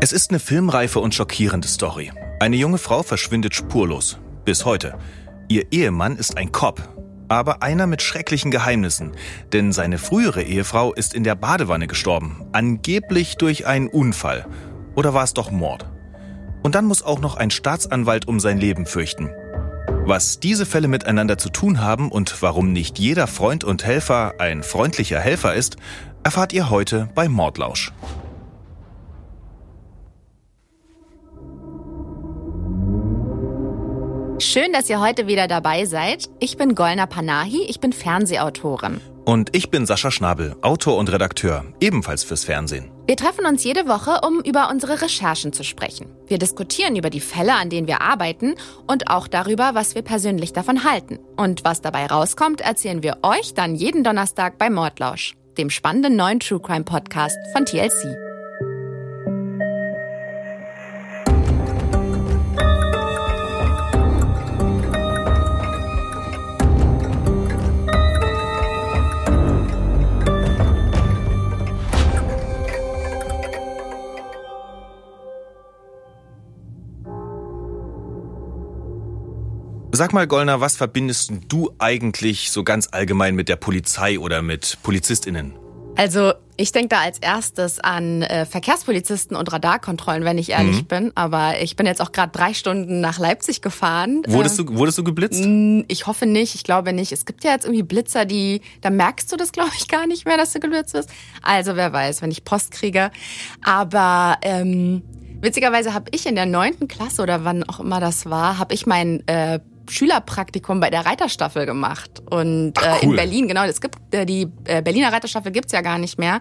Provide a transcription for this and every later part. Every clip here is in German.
Es ist eine filmreife und schockierende Story. Eine junge Frau verschwindet spurlos. Bis heute. Ihr Ehemann ist ein Cop, aber einer mit schrecklichen Geheimnissen. Denn seine frühere Ehefrau ist in der Badewanne gestorben. Angeblich durch einen Unfall. Oder war es doch Mord? Und dann muss auch noch ein Staatsanwalt um sein Leben fürchten. Was diese Fälle miteinander zu tun haben und warum nicht jeder Freund und Helfer ein freundlicher Helfer ist, erfahrt ihr heute bei Mordlausch. Schön, dass ihr heute wieder dabei seid. Ich bin Golna Panahi, ich bin Fernsehautorin. Und ich bin Sascha Schnabel, Autor und Redakteur, ebenfalls fürs Fernsehen. Wir treffen uns jede Woche, um über unsere Recherchen zu sprechen. Wir diskutieren über die Fälle, an denen wir arbeiten und auch darüber, was wir persönlich davon halten. Und was dabei rauskommt, erzählen wir euch dann jeden Donnerstag bei Mordlausch, dem spannenden neuen True Crime Podcast von TLC. Sag mal, Gollner, was verbindest du eigentlich so ganz allgemein mit der Polizei oder mit PolizistInnen? Also ich denke da als erstes an äh, Verkehrspolizisten und Radarkontrollen, wenn ich ehrlich mhm. bin. Aber ich bin jetzt auch gerade drei Stunden nach Leipzig gefahren. Wurdest, äh, du, wurdest du geblitzt? Ich hoffe nicht, ich glaube nicht. Es gibt ja jetzt irgendwie Blitzer, die, da merkst du das, glaube ich, gar nicht mehr, dass du geblitzt bist. Also wer weiß, wenn ich Post kriege. Aber ähm, witzigerweise habe ich in der neunten Klasse oder wann auch immer das war, habe ich mein äh, Schülerpraktikum bei der Reiterstaffel gemacht. Und Ach, cool. äh, in Berlin, genau, es gibt äh, die äh, Berliner Reiterstaffel gibt's ja gar nicht mehr.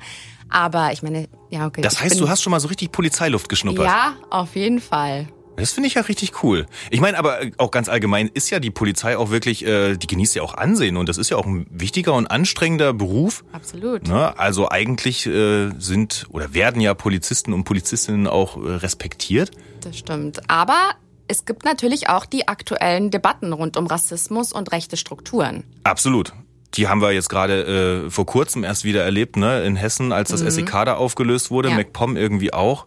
Aber ich meine, ja, okay. Das heißt, bin, du hast schon mal so richtig Polizeiluft geschnuppert. Ja, auf jeden Fall. Das finde ich ja richtig cool. Ich meine, aber auch ganz allgemein ist ja die Polizei auch wirklich, äh, die genießt ja auch Ansehen und das ist ja auch ein wichtiger und anstrengender Beruf. Absolut. Ne? Also eigentlich äh, sind oder werden ja Polizisten und Polizistinnen auch äh, respektiert. Das stimmt. Aber es gibt natürlich auch die aktuellen Debatten rund um Rassismus und rechte Strukturen. Absolut. Die haben wir jetzt gerade äh, vor kurzem erst wieder erlebt, ne? In Hessen, als das mhm. SEK da aufgelöst wurde, ja. MacPom irgendwie auch.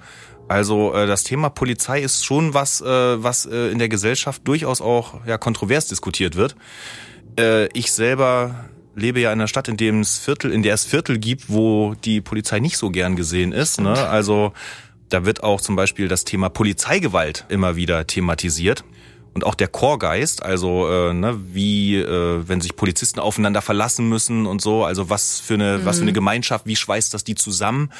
Also äh, das Thema Polizei ist schon was, äh, was äh, in der Gesellschaft durchaus auch ja, kontrovers diskutiert wird. Äh, ich selber lebe ja in einer Stadt, in dem es Viertel, in der es Viertel gibt, wo die Polizei nicht so gern gesehen ist. Ne? Also da wird auch zum Beispiel das Thema Polizeigewalt immer wieder thematisiert. Und auch der Chorgeist, also äh, ne, wie äh, wenn sich Polizisten aufeinander verlassen müssen und so, also was für eine mhm. was für eine mhm. Gemeinschaft, wie schweißt das die zusammen?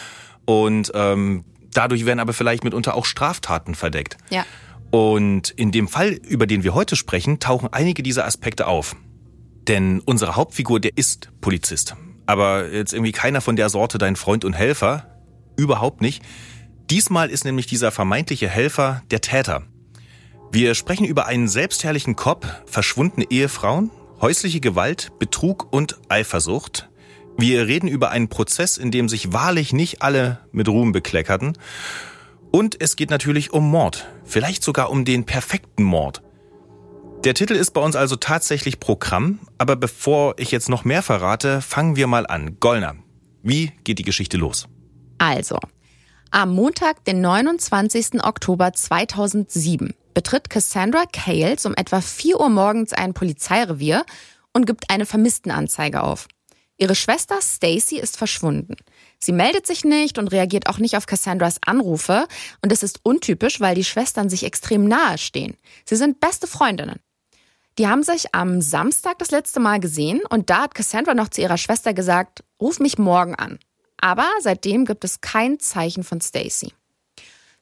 Und ähm, dadurch werden aber vielleicht mitunter auch Straftaten verdeckt. Ja. Und in dem Fall, über den wir heute sprechen, tauchen einige dieser Aspekte auf. Denn unsere Hauptfigur, der ist Polizist. Aber jetzt irgendwie keiner von der Sorte dein Freund und Helfer. Überhaupt nicht. Diesmal ist nämlich dieser vermeintliche Helfer der Täter. Wir sprechen über einen selbstherrlichen Cop, verschwundene Ehefrauen, häusliche Gewalt, Betrug und Eifersucht. Wir reden über einen Prozess, in dem sich wahrlich nicht alle mit Ruhm bekleckerten. Und es geht natürlich um Mord, vielleicht sogar um den perfekten Mord. Der Titel ist bei uns also tatsächlich Programm, aber bevor ich jetzt noch mehr verrate, fangen wir mal an. Gollner, wie geht die Geschichte los? Also, am Montag, den 29. Oktober 2007, betritt Cassandra Cales um etwa 4 Uhr morgens ein Polizeirevier und gibt eine Vermisstenanzeige auf. Ihre Schwester Stacy ist verschwunden. Sie meldet sich nicht und reagiert auch nicht auf Cassandras Anrufe und es ist untypisch, weil die Schwestern sich extrem nahe stehen. Sie sind beste Freundinnen. Die haben sich am Samstag das letzte Mal gesehen und da hat Cassandra noch zu ihrer Schwester gesagt, ruf mich morgen an. Aber seitdem gibt es kein Zeichen von Stacy.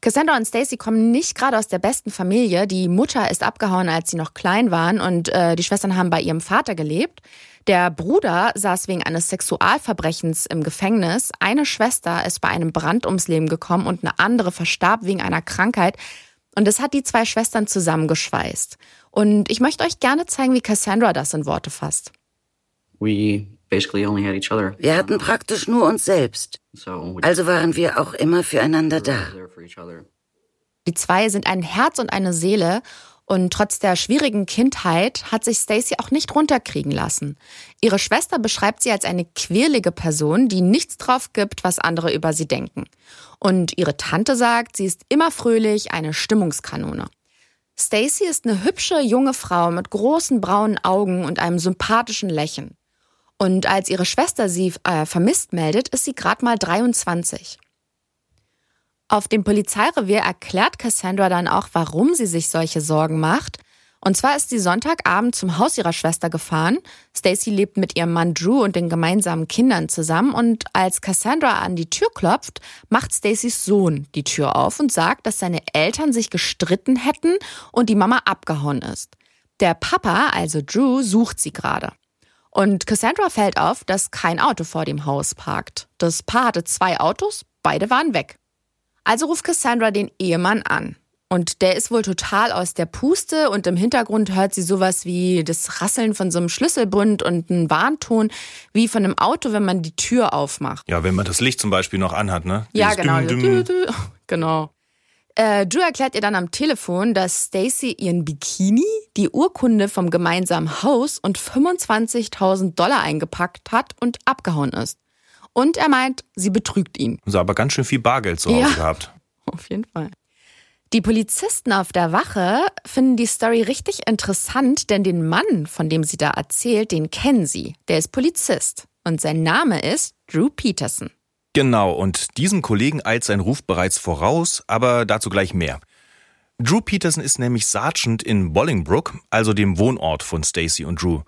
Cassandra und Stacy kommen nicht gerade aus der besten Familie. Die Mutter ist abgehauen, als sie noch klein waren und äh, die Schwestern haben bei ihrem Vater gelebt. Der Bruder saß wegen eines Sexualverbrechens im Gefängnis. Eine Schwester ist bei einem Brand ums Leben gekommen und eine andere verstarb wegen einer Krankheit. Und es hat die zwei Schwestern zusammengeschweißt. Und ich möchte euch gerne zeigen, wie Cassandra das in Worte fasst. We wir hatten praktisch nur uns selbst. Also waren wir auch immer füreinander da. Die zwei sind ein Herz und eine Seele Und trotz der schwierigen Kindheit hat sich Stacy auch nicht runterkriegen lassen. Ihre Schwester beschreibt sie als eine quirlige Person, die nichts drauf gibt, was andere über sie denken. Und ihre Tante sagt, sie ist immer fröhlich, eine Stimmungskanone. Stacy ist eine hübsche junge Frau mit großen braunen Augen und einem sympathischen Lächeln. Und als ihre Schwester sie äh, vermisst meldet, ist sie gerade mal 23. Auf dem Polizeirevier erklärt Cassandra dann auch, warum sie sich solche Sorgen macht. Und zwar ist sie Sonntagabend zum Haus ihrer Schwester gefahren. Stacy lebt mit ihrem Mann Drew und den gemeinsamen Kindern zusammen und als Cassandra an die Tür klopft, macht Stacys Sohn die Tür auf und sagt, dass seine Eltern sich gestritten hätten und die Mama abgehauen ist. Der Papa, also Drew, sucht sie gerade. Und Cassandra fällt auf, dass kein Auto vor dem Haus parkt. Das Paar hatte zwei Autos, beide waren weg. Also ruft Cassandra den Ehemann an. Und der ist wohl total aus der Puste und im Hintergrund hört sie sowas wie das Rasseln von so einem Schlüsselbund und einen Warnton wie von einem Auto, wenn man die Tür aufmacht. Ja, wenn man das Licht zum Beispiel noch anhat, ne? Ja, genau. Düm, düm. Genau. Äh, Drew erklärt ihr dann am Telefon, dass Stacy ihren Bikini, die Urkunde vom gemeinsamen Haus und 25.000 Dollar eingepackt hat und abgehauen ist. Und er meint, sie betrügt ihn. Also aber ganz schön viel Bargeld zu Hause ja, gehabt. Auf jeden Fall. Die Polizisten auf der Wache finden die Story richtig interessant, denn den Mann, von dem sie da erzählt, den kennen sie. Der ist Polizist. Und sein Name ist Drew Peterson. Genau, und diesem Kollegen eilt sein Ruf bereits voraus, aber dazu gleich mehr. Drew Peterson ist nämlich Sergeant in Bolingbrook, also dem Wohnort von Stacy und Drew.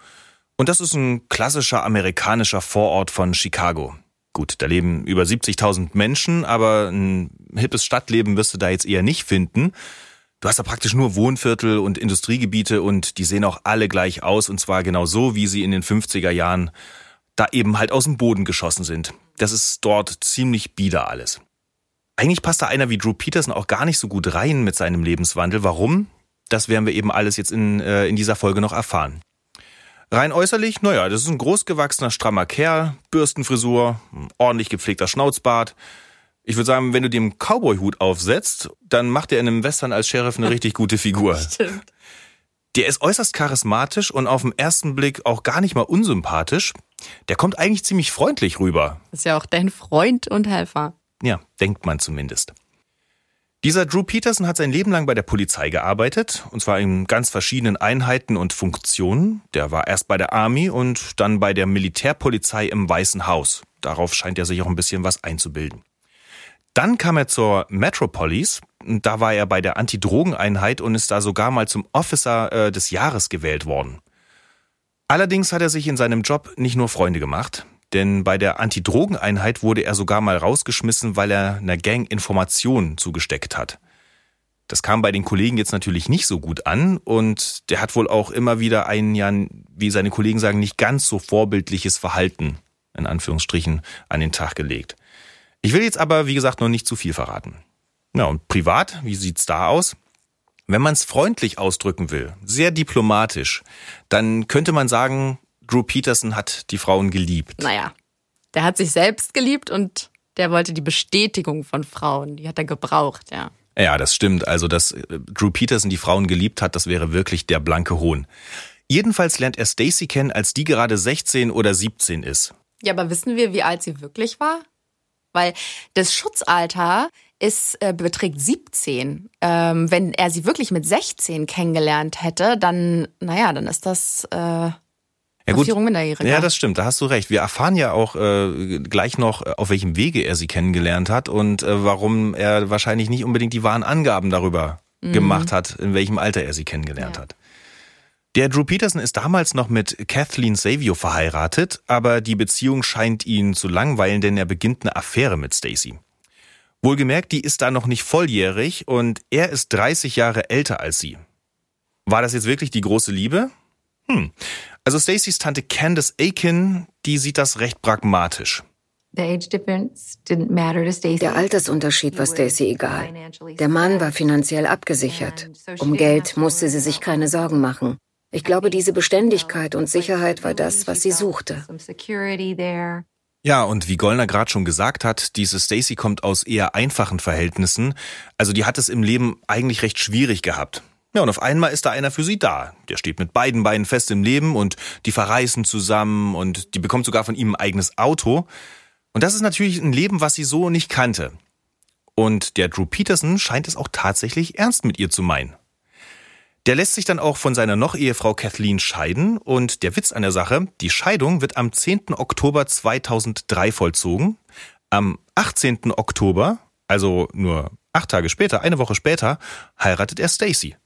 Und das ist ein klassischer amerikanischer Vorort von Chicago. Gut, da leben über 70.000 Menschen, aber ein hippes Stadtleben wirst du da jetzt eher nicht finden. Du hast da praktisch nur Wohnviertel und Industriegebiete und die sehen auch alle gleich aus und zwar genau so, wie sie in den 50er Jahren da eben halt aus dem Boden geschossen sind. Das ist dort ziemlich bieder alles. Eigentlich passt da einer wie Drew Peterson auch gar nicht so gut rein mit seinem Lebenswandel. Warum? Das werden wir eben alles jetzt in, äh, in dieser Folge noch erfahren. Rein äußerlich, naja, das ist ein großgewachsener, strammer Kerl, Bürstenfrisur, ordentlich gepflegter Schnauzbart. Ich würde sagen, wenn du dem Cowboy-Hut aufsetzt, dann macht er in einem Western als Sheriff eine richtig gute Figur. Stimmt. Der ist äußerst charismatisch und auf den ersten Blick auch gar nicht mal unsympathisch. Der kommt eigentlich ziemlich freundlich rüber. Ist ja auch dein Freund und Helfer. Ja, denkt man zumindest. Dieser Drew Peterson hat sein Leben lang bei der Polizei gearbeitet, und zwar in ganz verschiedenen Einheiten und Funktionen. Der war erst bei der Army und dann bei der Militärpolizei im Weißen Haus. Darauf scheint er sich auch ein bisschen was einzubilden. Dann kam er zur Metropolis, da war er bei der Antidrogeneinheit und ist da sogar mal zum Officer äh, des Jahres gewählt worden. Allerdings hat er sich in seinem Job nicht nur Freunde gemacht. Denn bei der Antidrogeneinheit wurde er sogar mal rausgeschmissen, weil er einer Gang Informationen zugesteckt hat. Das kam bei den Kollegen jetzt natürlich nicht so gut an und der hat wohl auch immer wieder ein, ja, wie seine Kollegen sagen, nicht ganz so vorbildliches Verhalten, in Anführungsstrichen, an den Tag gelegt. Ich will jetzt aber, wie gesagt, noch nicht zu viel verraten. Ja, und privat, wie sieht's da aus? Wenn man es freundlich ausdrücken will, sehr diplomatisch, dann könnte man sagen, Drew Peterson hat die Frauen geliebt. Naja, der hat sich selbst geliebt und der wollte die Bestätigung von Frauen. Die hat er gebraucht, ja. Ja, das stimmt. Also, dass äh, Drew Peterson die Frauen geliebt hat, das wäre wirklich der blanke Hohn. Jedenfalls lernt er Stacy kennen, als die gerade 16 oder 17 ist. Ja, aber wissen wir, wie alt sie wirklich war? Weil das Schutzalter ist, äh, beträgt 17. Ähm, wenn er sie wirklich mit 16 kennengelernt hätte, dann, naja, dann ist das äh, ja, gut. Ja, das stimmt, da hast du recht. Wir erfahren ja auch äh, gleich noch, äh, auf welchem Wege er sie kennengelernt hat und äh, warum er wahrscheinlich nicht unbedingt die wahren Angaben darüber mhm. gemacht hat, in welchem Alter er sie kennengelernt ja. hat. Der Drew Peterson ist damals noch mit Kathleen Savio verheiratet, aber die Beziehung scheint ihn zu langweilen, denn er beginnt eine Affäre mit Stacy. Wohlgemerkt, die ist da noch nicht volljährig und er ist 30 Jahre älter als sie. War das jetzt wirklich die große Liebe? Hm. Also Stacys Tante Candace Aiken, die sieht das recht pragmatisch. Der Altersunterschied war Stacy egal. Der Mann war finanziell abgesichert. Um Geld musste sie sich keine Sorgen machen. Ich glaube, diese Beständigkeit und Sicherheit war das, was sie suchte. Ja, und wie Gollner gerade schon gesagt hat, diese Stacy kommt aus eher einfachen Verhältnissen. Also die hat es im Leben eigentlich recht schwierig gehabt. Ja, und auf einmal ist da einer für sie da. Der steht mit beiden Beinen fest im Leben und die verreisen zusammen und die bekommt sogar von ihm ein eigenes Auto. Und das ist natürlich ein Leben, was sie so nicht kannte. Und der Drew Peterson scheint es auch tatsächlich ernst mit ihr zu meinen. Der lässt sich dann auch von seiner Noch-Ehefrau Kathleen scheiden und der Witz an der Sache, die Scheidung wird am 10. Oktober 2003 vollzogen. Am 18. Oktober, also nur acht Tage später, eine Woche später, heiratet er Stacy.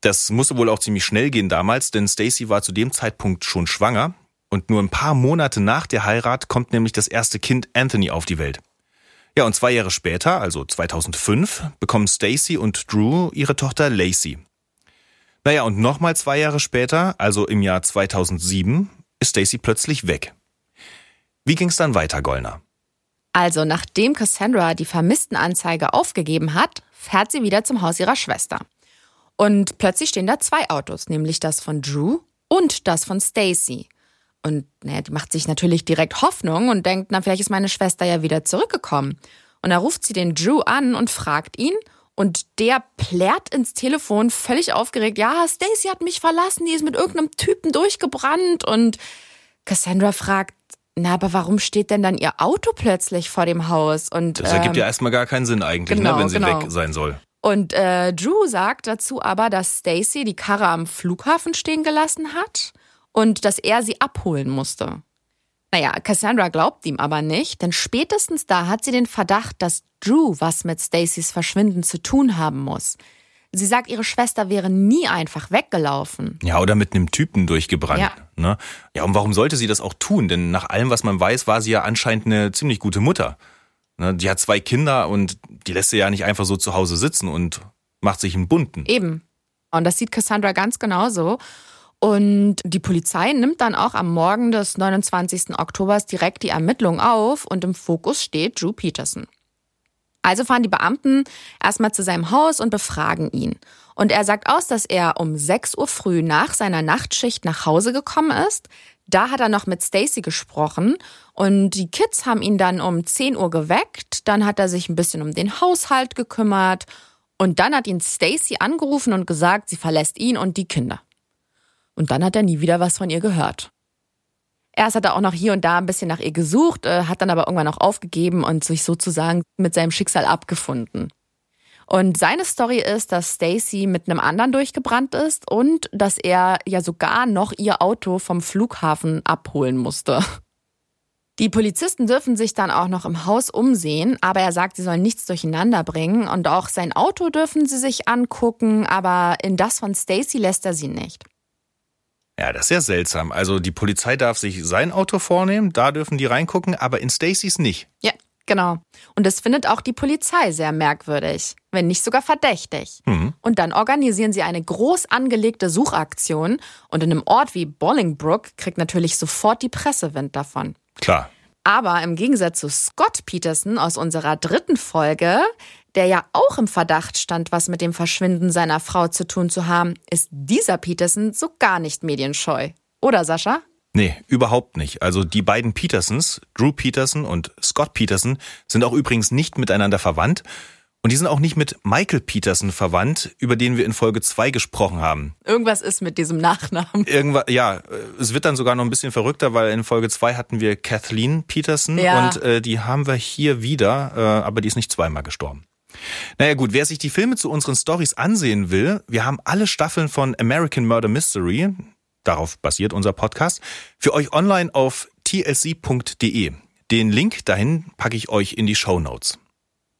Das musste wohl auch ziemlich schnell gehen damals, denn Stacy war zu dem Zeitpunkt schon schwanger und nur ein paar Monate nach der Heirat kommt nämlich das erste Kind Anthony auf die Welt. Ja, und zwei Jahre später, also 2005, bekommen Stacy und Drew ihre Tochter Lacey. Naja, und nochmal zwei Jahre später, also im Jahr 2007, ist Stacy plötzlich weg. Wie ging's dann weiter, Gollner? Also, nachdem Cassandra die Vermisstenanzeige aufgegeben hat, fährt sie wieder zum Haus ihrer Schwester. Und plötzlich stehen da zwei Autos, nämlich das von Drew und das von Stacy. Und naja, die macht sich natürlich direkt Hoffnung und denkt, na, vielleicht ist meine Schwester ja wieder zurückgekommen. Und da ruft sie den Drew an und fragt ihn. Und der plärt ins Telefon völlig aufgeregt. Ja, Stacy hat mich verlassen, die ist mit irgendeinem Typen durchgebrannt. Und Cassandra fragt, na, aber warum steht denn dann ihr Auto plötzlich vor dem Haus? Und, das ergibt ähm, ja erstmal gar keinen Sinn eigentlich, ne, genau, ne, wenn sie genau. weg sein soll. Und äh, Drew sagt dazu aber, dass Stacy die Karre am Flughafen stehen gelassen hat und dass er sie abholen musste. Naja, Cassandra glaubt ihm aber nicht, denn spätestens da hat sie den Verdacht, dass Drew was mit Stacys Verschwinden zu tun haben muss. Sie sagt, ihre Schwester wäre nie einfach weggelaufen. Ja, oder mit einem Typen durchgebrannt. Ja. Ne? ja, und warum sollte sie das auch tun? Denn nach allem, was man weiß, war sie ja anscheinend eine ziemlich gute Mutter. Ne, die hat zwei Kinder und die lässt sie ja nicht einfach so zu Hause sitzen und macht sich einen bunten. Eben. Und das sieht Cassandra ganz genauso. Und die Polizei nimmt dann auch am Morgen des 29. Oktobers direkt die Ermittlung auf und im Fokus steht Drew Peterson. Also fahren die Beamten erstmal zu seinem Haus und befragen ihn. Und er sagt aus, dass er um 6 Uhr früh nach seiner Nachtschicht nach Hause gekommen ist, da hat er noch mit Stacy gesprochen und die Kids haben ihn dann um 10 Uhr geweckt. Dann hat er sich ein bisschen um den Haushalt gekümmert und dann hat ihn Stacy angerufen und gesagt, sie verlässt ihn und die Kinder. Und dann hat er nie wieder was von ihr gehört. Erst hat er auch noch hier und da ein bisschen nach ihr gesucht, äh, hat dann aber irgendwann auch aufgegeben und sich sozusagen mit seinem Schicksal abgefunden. Und seine Story ist, dass Stacy mit einem anderen durchgebrannt ist und dass er ja sogar noch ihr Auto vom Flughafen abholen musste. Die Polizisten dürfen sich dann auch noch im Haus umsehen, aber er sagt, sie sollen nichts durcheinander bringen und auch sein Auto dürfen sie sich angucken, aber in das von Stacy lässt er sie nicht. Ja, das ist ja seltsam. Also die Polizei darf sich sein Auto vornehmen, da dürfen die reingucken, aber in Stacys nicht. Ja, Genau. Und das findet auch die Polizei sehr merkwürdig, wenn nicht sogar verdächtig. Mhm. Und dann organisieren sie eine groß angelegte Suchaktion und in einem Ort wie Bolingbrook kriegt natürlich sofort die Presse Wind davon. Klar. Aber im Gegensatz zu Scott Peterson aus unserer dritten Folge, der ja auch im Verdacht stand, was mit dem Verschwinden seiner Frau zu tun zu haben, ist dieser Peterson so gar nicht medienscheu. Oder Sascha? Nee, überhaupt nicht. Also die beiden Petersons, Drew Peterson und Scott Peterson, sind auch übrigens nicht miteinander verwandt. Und die sind auch nicht mit Michael Peterson verwandt, über den wir in Folge 2 gesprochen haben. Irgendwas ist mit diesem Nachnamen. Irgendwas, ja, es wird dann sogar noch ein bisschen verrückter, weil in Folge 2 hatten wir Kathleen Peterson ja. und äh, die haben wir hier wieder, äh, aber die ist nicht zweimal gestorben. Naja gut, wer sich die Filme zu unseren Stories ansehen will, wir haben alle Staffeln von American Murder Mystery, darauf basiert unser Podcast, für euch online auf tlc.de. Den Link dahin packe ich euch in die Show Notes.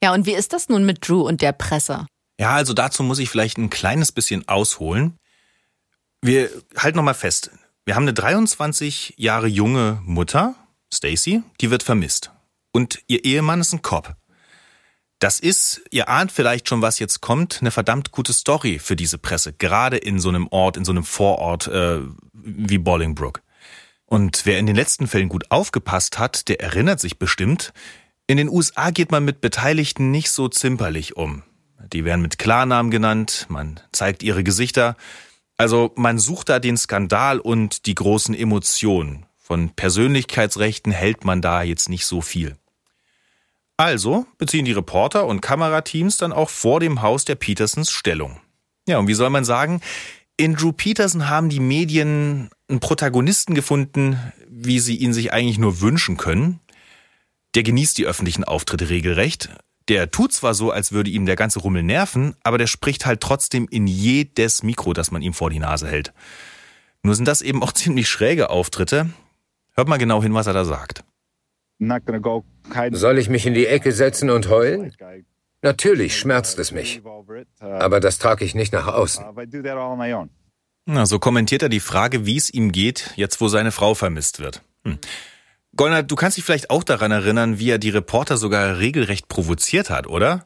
Ja, und wie ist das nun mit Drew und der Presse? Ja, also dazu muss ich vielleicht ein kleines bisschen ausholen. Wir halten nochmal fest. Wir haben eine 23 Jahre junge Mutter, Stacy, die wird vermisst. Und ihr Ehemann ist ein Cop. Das ist, ihr ahnt vielleicht schon, was jetzt kommt, eine verdammt gute Story für diese Presse, gerade in so einem Ort, in so einem Vorort äh, wie Bolingbrook. Und wer in den letzten Fällen gut aufgepasst hat, der erinnert sich bestimmt, in den USA geht man mit Beteiligten nicht so zimperlich um. Die werden mit Klarnamen genannt, man zeigt ihre Gesichter. Also man sucht da den Skandal und die großen Emotionen. Von Persönlichkeitsrechten hält man da jetzt nicht so viel. Also beziehen die Reporter und Kamerateams dann auch vor dem Haus der Petersons Stellung. Ja, und wie soll man sagen, in Drew Peterson haben die Medien einen Protagonisten gefunden, wie sie ihn sich eigentlich nur wünschen können. Der genießt die öffentlichen Auftritte regelrecht. Der tut zwar so, als würde ihm der ganze Rummel nerven, aber der spricht halt trotzdem in jedes Mikro, das man ihm vor die Nase hält. Nur sind das eben auch ziemlich schräge Auftritte. Hört mal genau hin, was er da sagt. Soll ich mich in die Ecke setzen und heulen? Natürlich schmerzt es mich, aber das trage ich nicht nach außen. Na, so kommentiert er die Frage, wie es ihm geht, jetzt wo seine Frau vermisst wird. Hm. Gollner, du kannst dich vielleicht auch daran erinnern, wie er die Reporter sogar regelrecht provoziert hat, oder?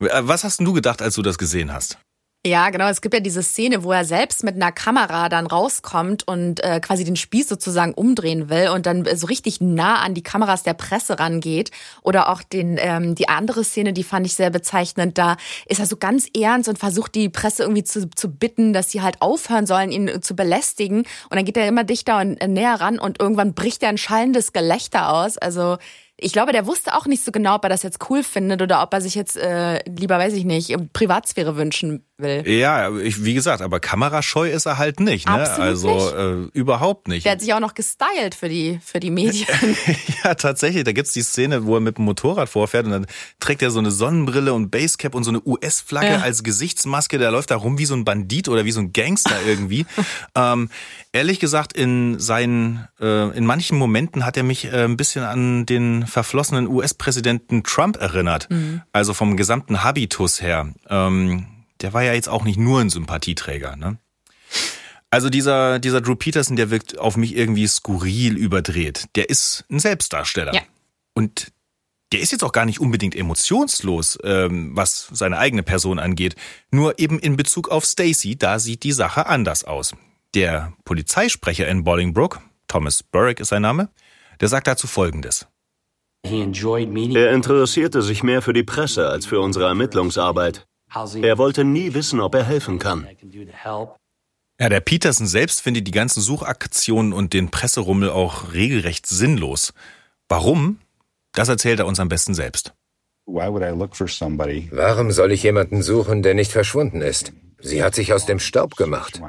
Äh, was hast du gedacht, als du das gesehen hast? Ja, genau. Es gibt ja diese Szene, wo er selbst mit einer Kamera dann rauskommt und äh, quasi den Spieß sozusagen umdrehen will und dann so richtig nah an die Kameras der Presse rangeht. Oder auch den, ähm, die andere Szene, die fand ich sehr bezeichnend. Da ist er so ganz ernst und versucht die Presse irgendwie zu, zu bitten, dass sie halt aufhören sollen, ihn zu belästigen. Und dann geht er immer dichter und äh, näher ran und irgendwann bricht er ein schallendes Gelächter aus. Also ich glaube, der wusste auch nicht so genau, ob er das jetzt cool findet oder ob er sich jetzt äh, lieber, weiß ich nicht, Privatsphäre wünschen will. Ja, ich, wie gesagt, aber kamerascheu ist er halt nicht. Ne? Absolut also nicht. Äh, überhaupt nicht. Der hat sich auch noch gestylt für die, für die Medien. ja, tatsächlich. Da gibt's die Szene, wo er mit dem Motorrad vorfährt und dann trägt er so eine Sonnenbrille und Basecap und so eine US-Flagge ja. als Gesichtsmaske. Der läuft da rum wie so ein Bandit oder wie so ein Gangster irgendwie. ähm, ehrlich gesagt, in seinen, äh, in manchen Momenten hat er mich äh, ein bisschen an den verflossenen US-Präsidenten Trump erinnert. Mhm. Also vom gesamten Habitus her. Ähm, der war ja jetzt auch nicht nur ein Sympathieträger. Ne? Also dieser, dieser Drew Peterson, der wirkt auf mich irgendwie skurril überdreht. Der ist ein Selbstdarsteller. Ja. Und der ist jetzt auch gar nicht unbedingt emotionslos, ähm, was seine eigene Person angeht. Nur eben in Bezug auf Stacy, da sieht die Sache anders aus. Der Polizeisprecher in Bolingbrook, Thomas Burrick ist sein Name, der sagt dazu Folgendes. Er interessierte sich mehr für die Presse als für unsere Ermittlungsarbeit. Er wollte nie wissen, ob er helfen kann. Ja, der Peterson selbst findet die ganzen Suchaktionen und den Presserummel auch regelrecht sinnlos. Warum? Das erzählt er uns am besten selbst. Warum soll ich jemanden suchen, der nicht verschwunden ist? Sie hat sich aus dem Staub gemacht.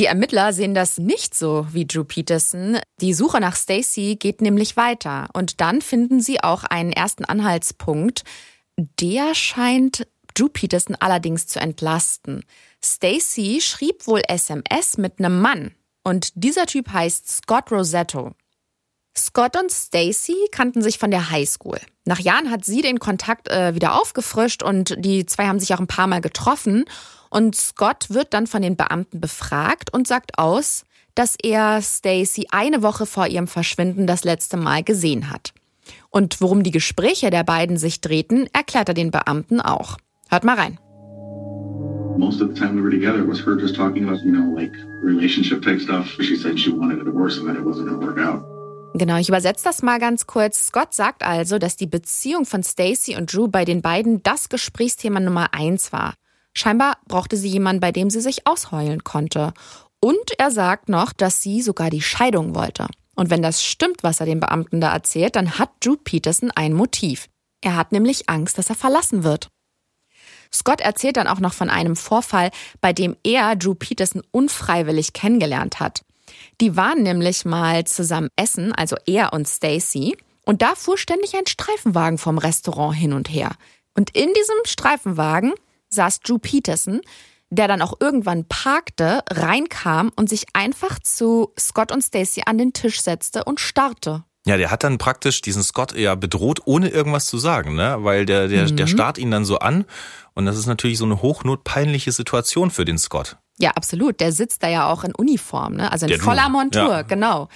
Die Ermittler sehen das nicht so wie Drew Peterson. Die Suche nach Stacy geht nämlich weiter und dann finden sie auch einen ersten Anhaltspunkt. Der scheint Drew Peterson allerdings zu entlasten. Stacy schrieb wohl SMS mit einem Mann und dieser Typ heißt Scott Rosetto. Scott und Stacy kannten sich von der Highschool. Nach Jahren hat sie den Kontakt äh, wieder aufgefrischt und die zwei haben sich auch ein paar Mal getroffen. Und Scott wird dann von den Beamten befragt und sagt aus, dass er Stacy eine Woche vor ihrem Verschwinden das letzte Mal gesehen hat. Und worum die Gespräche der beiden sich drehten, erklärt er den Beamten auch. Hört mal rein. Most of the time we were together was her just talking about, you know, like relationship type stuff. She said she wanted a divorce and that it wasn't gonna work out. Genau, ich übersetze das mal ganz kurz. Scott sagt also, dass die Beziehung von Stacy und Drew bei den beiden das Gesprächsthema Nummer eins war. Scheinbar brauchte sie jemanden, bei dem sie sich ausheulen konnte. Und er sagt noch, dass sie sogar die Scheidung wollte. Und wenn das stimmt, was er den Beamten da erzählt, dann hat Drew Peterson ein Motiv. Er hat nämlich Angst, dass er verlassen wird. Scott erzählt dann auch noch von einem Vorfall, bei dem er Drew Peterson unfreiwillig kennengelernt hat. Die waren nämlich mal zusammen essen, also er und Stacy, und da fuhr ständig ein Streifenwagen vom Restaurant hin und her. Und in diesem Streifenwagen saß Drew Peterson, der dann auch irgendwann parkte, reinkam und sich einfach zu Scott und Stacy an den Tisch setzte und starrte. Ja, der hat dann praktisch diesen Scott ja bedroht, ohne irgendwas zu sagen, ne? Weil der, der, mhm. der starrt ihn dann so an und das ist natürlich so eine hochnotpeinliche Situation für den Scott. Ja, absolut. Der sitzt da ja auch in Uniform, ne? Also in der voller Montur, ja. genau.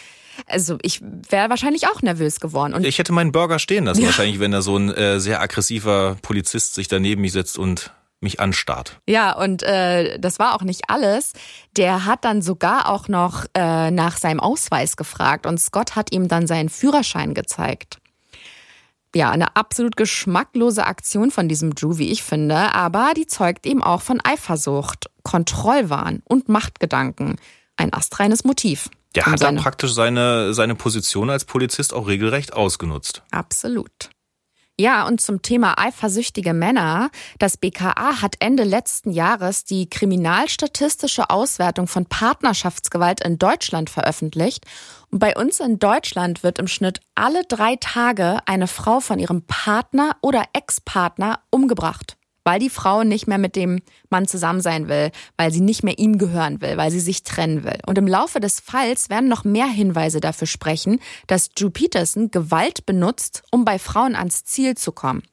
Also ich wäre wahrscheinlich auch nervös geworden. Und ich hätte meinen Burger stehen lassen, ja. wahrscheinlich, wenn da so ein äh, sehr aggressiver Polizist sich daneben mich setzt und mich anstarrt. Ja, und äh, das war auch nicht alles. Der hat dann sogar auch noch äh, nach seinem Ausweis gefragt und Scott hat ihm dann seinen Führerschein gezeigt. Ja, eine absolut geschmacklose Aktion von diesem Drew, wie ich finde, aber die zeugt eben auch von Eifersucht, Kontrollwahn und Machtgedanken. Ein astreines Motiv. Der hat dann praktisch seine, seine Position als Polizist auch regelrecht ausgenutzt. Absolut. Ja, und zum Thema eifersüchtige Männer. Das BKA hat Ende letzten Jahres die kriminalstatistische Auswertung von Partnerschaftsgewalt in Deutschland veröffentlicht. Und bei uns in Deutschland wird im Schnitt alle drei Tage eine Frau von ihrem Partner oder Ex-Partner umgebracht weil die Frau nicht mehr mit dem Mann zusammen sein will, weil sie nicht mehr ihm gehören will, weil sie sich trennen will. Und im Laufe des Falls werden noch mehr Hinweise dafür sprechen, dass Drew Peterson Gewalt benutzt, um bei Frauen ans Ziel zu kommen.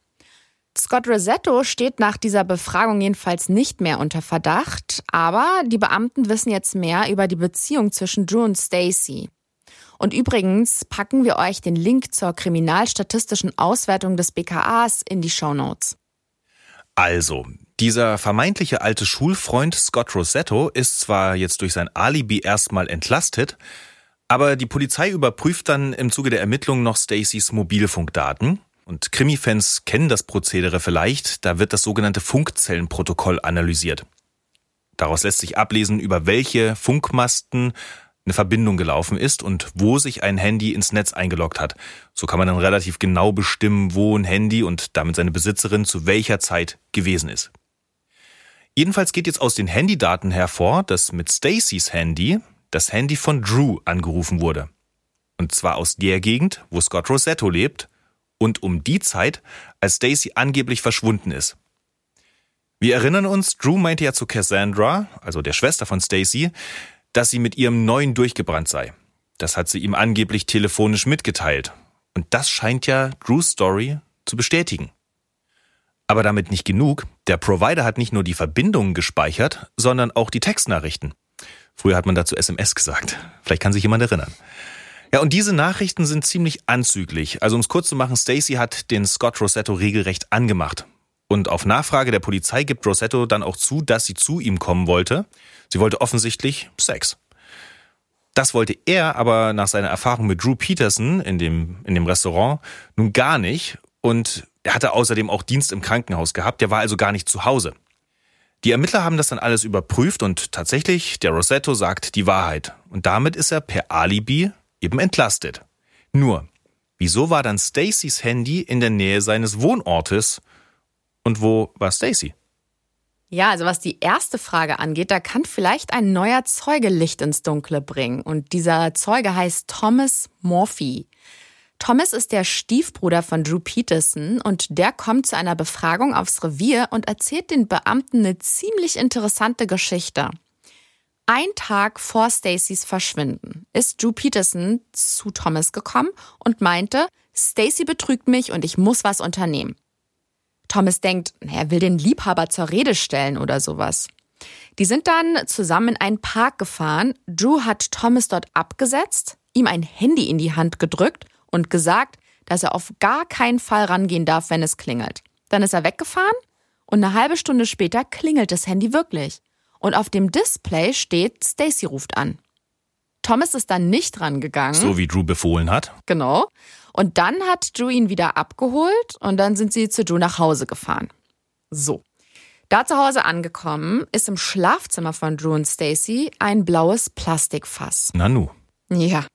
Scott Rosetto steht nach dieser Befragung jedenfalls nicht mehr unter Verdacht, aber die Beamten wissen jetzt mehr über die Beziehung zwischen Drew und Stacy. Und übrigens packen wir euch den Link zur kriminalstatistischen Auswertung des BKAs in die Show Notes. Also, dieser vermeintliche alte Schulfreund Scott Rosetto ist zwar jetzt durch sein Alibi erstmal entlastet, aber die Polizei überprüft dann im Zuge der Ermittlungen noch Stacys Mobilfunkdaten. Und Krimi-Fans kennen das Prozedere vielleicht, da wird das sogenannte Funkzellenprotokoll analysiert. Daraus lässt sich ablesen, über welche Funkmasten eine Verbindung gelaufen ist und wo sich ein Handy ins Netz eingeloggt hat. So kann man dann relativ genau bestimmen, wo ein Handy und damit seine Besitzerin zu welcher Zeit gewesen ist. Jedenfalls geht jetzt aus den Handydaten hervor, dass mit Stacys Handy das Handy von Drew angerufen wurde. Und zwar aus der Gegend, wo Scott Rosetto lebt und um die Zeit, als Stacy angeblich verschwunden ist. Wir erinnern uns, Drew meinte ja zu Cassandra, also der Schwester von Stacy, dass sie mit ihrem neuen durchgebrannt sei. Das hat sie ihm angeblich telefonisch mitgeteilt. Und das scheint ja Drews Story zu bestätigen. Aber damit nicht genug. Der Provider hat nicht nur die Verbindungen gespeichert, sondern auch die Textnachrichten. Früher hat man dazu SMS gesagt. Vielleicht kann sich jemand erinnern. Ja, und diese Nachrichten sind ziemlich anzüglich. Also um es kurz zu machen, Stacy hat den Scott Rosetto regelrecht angemacht. Und auf Nachfrage der Polizei gibt Rosetto dann auch zu, dass sie zu ihm kommen wollte. Sie wollte offensichtlich Sex. Das wollte er aber nach seiner Erfahrung mit Drew Peterson in dem, in dem Restaurant nun gar nicht. Und er hatte außerdem auch Dienst im Krankenhaus gehabt. Der war also gar nicht zu Hause. Die Ermittler haben das dann alles überprüft und tatsächlich, der Rosetto sagt die Wahrheit. Und damit ist er per Alibi eben entlastet. Nur, wieso war dann Stacys Handy in der Nähe seines Wohnortes? Und wo war Stacy? Ja, also was die erste Frage angeht, da kann vielleicht ein neuer Zeuge Licht ins Dunkle bringen. Und dieser Zeuge heißt Thomas Morphy. Thomas ist der Stiefbruder von Drew Peterson und der kommt zu einer Befragung aufs Revier und erzählt den Beamten eine ziemlich interessante Geschichte. Ein Tag vor Stacys Verschwinden ist Drew Peterson zu Thomas gekommen und meinte, Stacy betrügt mich und ich muss was unternehmen. Thomas denkt, er will den Liebhaber zur Rede stellen oder sowas. Die sind dann zusammen in einen Park gefahren. Drew hat Thomas dort abgesetzt, ihm ein Handy in die Hand gedrückt und gesagt, dass er auf gar keinen Fall rangehen darf, wenn es klingelt. Dann ist er weggefahren und eine halbe Stunde später klingelt das Handy wirklich. Und auf dem Display steht, Stacy ruft an. Thomas ist dann nicht rangegangen. So wie Drew befohlen hat. Genau. Und dann hat Drew ihn wieder abgeholt und dann sind sie zu Drew nach Hause gefahren. So. Da zu Hause angekommen, ist im Schlafzimmer von Drew und Stacy ein blaues Plastikfass. Nanu. Ja.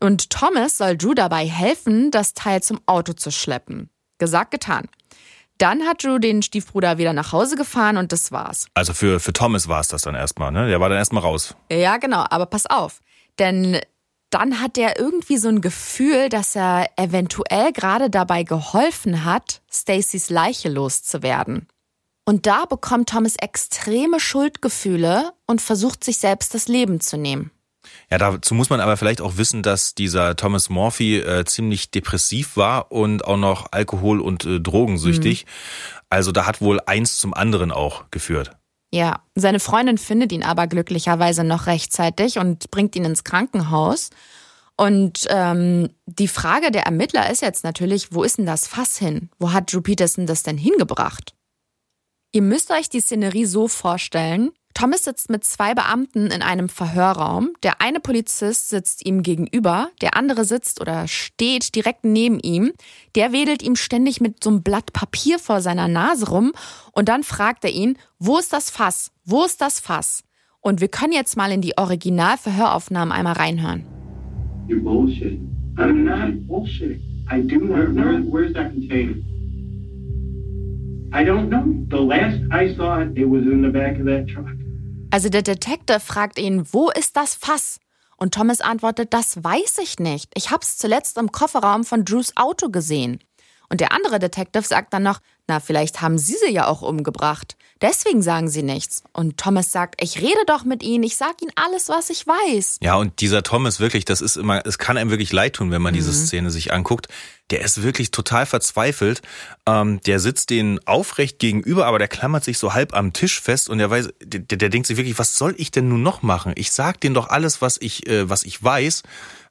Und Thomas soll Drew dabei helfen, das Teil zum Auto zu schleppen. Gesagt, getan. Dann hat Drew den Stiefbruder wieder nach Hause gefahren und das war's. Also für, für Thomas war es das dann erstmal, ne? Der war dann erstmal raus. Ja, genau. Aber pass auf. Denn dann hat er irgendwie so ein Gefühl, dass er eventuell gerade dabei geholfen hat, Stacys Leiche loszuwerden. Und da bekommt Thomas extreme Schuldgefühle und versucht sich selbst das Leben zu nehmen. Ja, dazu muss man aber vielleicht auch wissen, dass dieser Thomas Morphy äh, ziemlich depressiv war und auch noch alkohol- und äh, drogensüchtig. Mhm. Also da hat wohl eins zum anderen auch geführt. Ja, seine Freundin findet ihn aber glücklicherweise noch rechtzeitig und bringt ihn ins Krankenhaus. Und ähm, die Frage der Ermittler ist jetzt natürlich, wo ist denn das Fass hin? Wo hat Drew Peterson das denn hingebracht? Ihr müsst euch die Szenerie so vorstellen. Thomas sitzt mit zwei Beamten in einem Verhörraum. Der eine Polizist sitzt ihm gegenüber, der andere sitzt oder steht direkt neben ihm. Der wedelt ihm ständig mit so einem Blatt Papier vor seiner Nase rum und dann fragt er ihn, wo ist das Fass? Wo ist das Fass? Und wir können jetzt mal in die Originalverhöraufnahmen einmal reinhören. You're bullshit. I'm not bullshit. I do not know. Where, where's that container? Also der Detective fragt ihn, wo ist das Fass? Und Thomas antwortet, das weiß ich nicht. Ich hab's zuletzt im Kofferraum von Drews Auto gesehen. Und der andere Detective sagt dann noch, na, vielleicht haben Sie sie ja auch umgebracht. Deswegen sagen Sie nichts. Und Thomas sagt, ich rede doch mit Ihnen, ich sag Ihnen alles, was ich weiß. Ja, und dieser Thomas wirklich, das ist immer, es kann einem wirklich leid tun, wenn man mhm. diese Szene sich anguckt. Der ist wirklich total verzweifelt. Ähm, der sitzt denen aufrecht gegenüber, aber der klammert sich so halb am Tisch fest und der weiß, der, der denkt sich wirklich, was soll ich denn nun noch machen? Ich sag denen doch alles, was ich, äh, was ich weiß,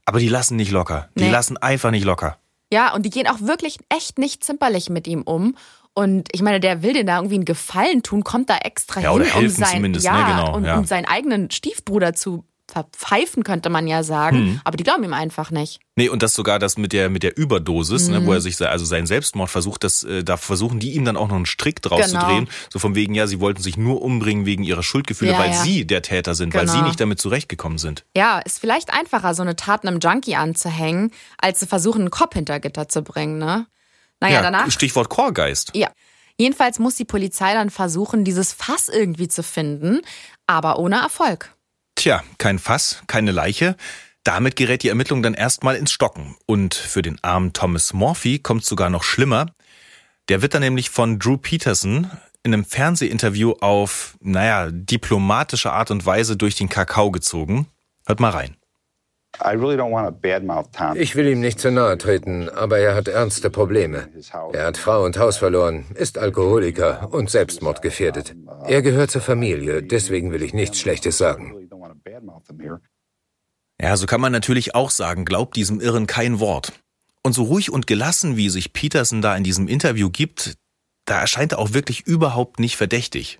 aber die lassen nicht locker. Die nee. lassen einfach nicht locker. Ja, und die gehen auch wirklich echt nicht zimperlich mit ihm um. Und ich meine, der will dir da irgendwie einen Gefallen tun, kommt da extra ja, hin, um, sein, ne, ja, ne, genau, um, ja. um seinen eigenen Stiefbruder zu verpfeifen, könnte man ja sagen. Hm. Aber die glauben ihm einfach nicht. Nee, und das sogar das mit der, mit der Überdosis, mhm. ne, wo er sich, also seinen Selbstmord versucht, das, äh, da versuchen die ihm dann auch noch einen Strick draus genau. zu drehen. So von wegen, ja, sie wollten sich nur umbringen wegen ihrer Schuldgefühle, ja, weil ja. sie der Täter sind, genau. weil sie genau. nicht damit zurechtgekommen sind. Ja, ist vielleicht einfacher, so eine Tat einem Junkie anzuhängen, als zu versuchen, einen Kopf hinter Gitter zu bringen, ne? Naja, ja, danach. Stichwort Chorgeist. Ja. Jedenfalls muss die Polizei dann versuchen, dieses Fass irgendwie zu finden, aber ohne Erfolg. Tja, kein Fass, keine Leiche. Damit gerät die Ermittlung dann erstmal ins Stocken. Und für den armen Thomas Morphy kommt es sogar noch schlimmer. Der wird dann nämlich von Drew Peterson in einem Fernsehinterview auf, naja, diplomatische Art und Weise durch den Kakao gezogen. Hört mal rein. Ich will ihm nicht zu nahe treten, aber er hat ernste Probleme. Er hat Frau und Haus verloren, ist Alkoholiker und selbstmordgefährdet. Er gehört zur Familie, deswegen will ich nichts Schlechtes sagen. Ja, so kann man natürlich auch sagen, glaubt diesem Irren kein Wort. Und so ruhig und gelassen, wie sich Peterson da in diesem Interview gibt, da erscheint er auch wirklich überhaupt nicht verdächtig.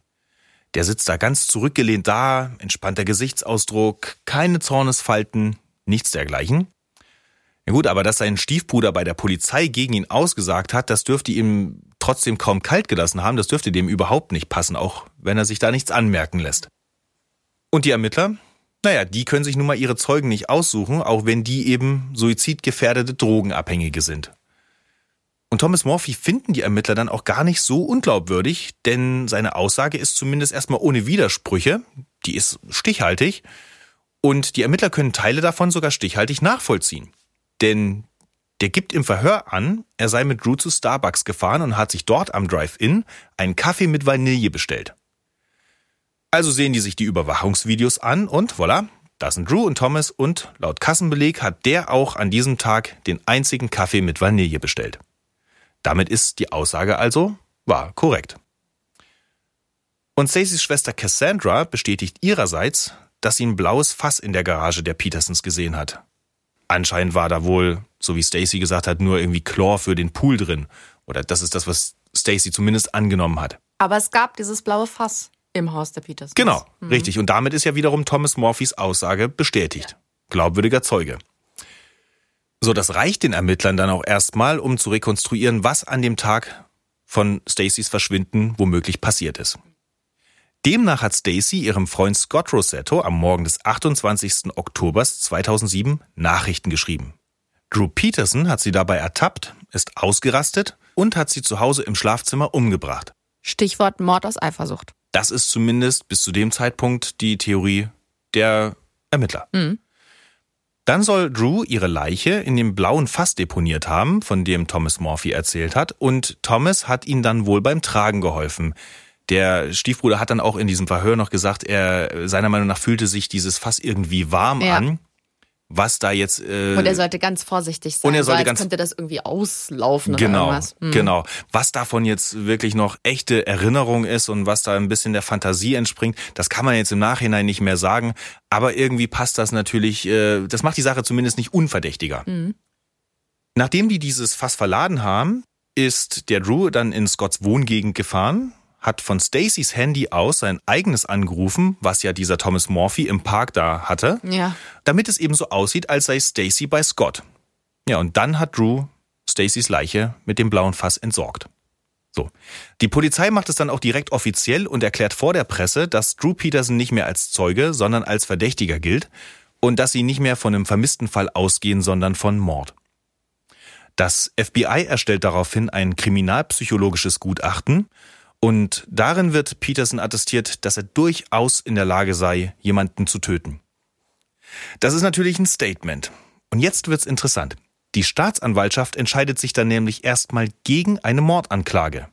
Der sitzt da ganz zurückgelehnt da, entspannter Gesichtsausdruck, keine Zornesfalten, nichts dergleichen. Ja gut, aber dass sein Stiefbruder bei der Polizei gegen ihn ausgesagt hat, das dürfte ihm trotzdem kaum kalt gelassen haben, das dürfte dem überhaupt nicht passen, auch wenn er sich da nichts anmerken lässt. Und die Ermittler? Naja, die können sich nun mal ihre Zeugen nicht aussuchen, auch wenn die eben suizidgefährdete Drogenabhängige sind. Und Thomas Morphy finden die Ermittler dann auch gar nicht so unglaubwürdig, denn seine Aussage ist zumindest erstmal ohne Widersprüche, die ist stichhaltig und die Ermittler können Teile davon sogar stichhaltig nachvollziehen. Denn der gibt im Verhör an, er sei mit Drew zu Starbucks gefahren und hat sich dort am Drive-In einen Kaffee mit Vanille bestellt. Also sehen die sich die Überwachungsvideos an und voilà, da sind Drew und Thomas und laut Kassenbeleg hat der auch an diesem Tag den einzigen Kaffee mit Vanille bestellt. Damit ist die Aussage also wahr, korrekt. Und Stacys Schwester Cassandra bestätigt ihrerseits, dass sie ein blaues Fass in der Garage der Petersons gesehen hat. Anscheinend war da wohl, so wie Stacy gesagt hat, nur irgendwie Chlor für den Pool drin. Oder das ist das, was Stacy zumindest angenommen hat. Aber es gab dieses blaue Fass im Haus der Petersons. Genau, mhm. richtig. Und damit ist ja wiederum Thomas Morphys Aussage bestätigt. Ja. Glaubwürdiger Zeuge. So, das reicht den Ermittlern dann auch erstmal, um zu rekonstruieren, was an dem Tag von Stacys Verschwinden womöglich passiert ist. Demnach hat Stacy ihrem Freund Scott Rosetto am Morgen des 28. Oktobers 2007 Nachrichten geschrieben. Drew Peterson hat sie dabei ertappt, ist ausgerastet und hat sie zu Hause im Schlafzimmer umgebracht. Stichwort Mord aus Eifersucht. Das ist zumindest bis zu dem Zeitpunkt die Theorie der Ermittler. Mhm. Dann soll Drew ihre Leiche in dem blauen Fass deponiert haben, von dem Thomas Morphy erzählt hat, und Thomas hat ihn dann wohl beim Tragen geholfen. Der Stiefbruder hat dann auch in diesem Verhör noch gesagt, er seiner Meinung nach fühlte sich dieses Fass irgendwie warm ja. an. Was da jetzt. Äh, und er sollte ganz vorsichtig sein. Und er sollte ganz könnte das irgendwie auslaufen genau, oder irgendwas. Mhm. Genau. Was davon jetzt wirklich noch echte Erinnerung ist und was da ein bisschen der Fantasie entspringt, das kann man jetzt im Nachhinein nicht mehr sagen. Aber irgendwie passt das natürlich. Äh, das macht die Sache zumindest nicht unverdächtiger. Mhm. Nachdem die dieses Fass verladen haben, ist der Drew dann in Scotts Wohngegend gefahren hat von Stacys Handy aus sein eigenes angerufen, was ja dieser Thomas Morphy im Park da hatte, ja. damit es eben so aussieht, als sei Stacy bei Scott. Ja, und dann hat Drew Stacys Leiche mit dem blauen Fass entsorgt. So. Die Polizei macht es dann auch direkt offiziell und erklärt vor der Presse, dass Drew Peterson nicht mehr als Zeuge, sondern als Verdächtiger gilt und dass sie nicht mehr von einem vermissten Fall ausgehen, sondern von Mord. Das FBI erstellt daraufhin ein kriminalpsychologisches Gutachten und darin wird Peterson attestiert, dass er durchaus in der Lage sei, jemanden zu töten. Das ist natürlich ein Statement. Und jetzt wird's interessant. Die Staatsanwaltschaft entscheidet sich dann nämlich erstmal gegen eine Mordanklage.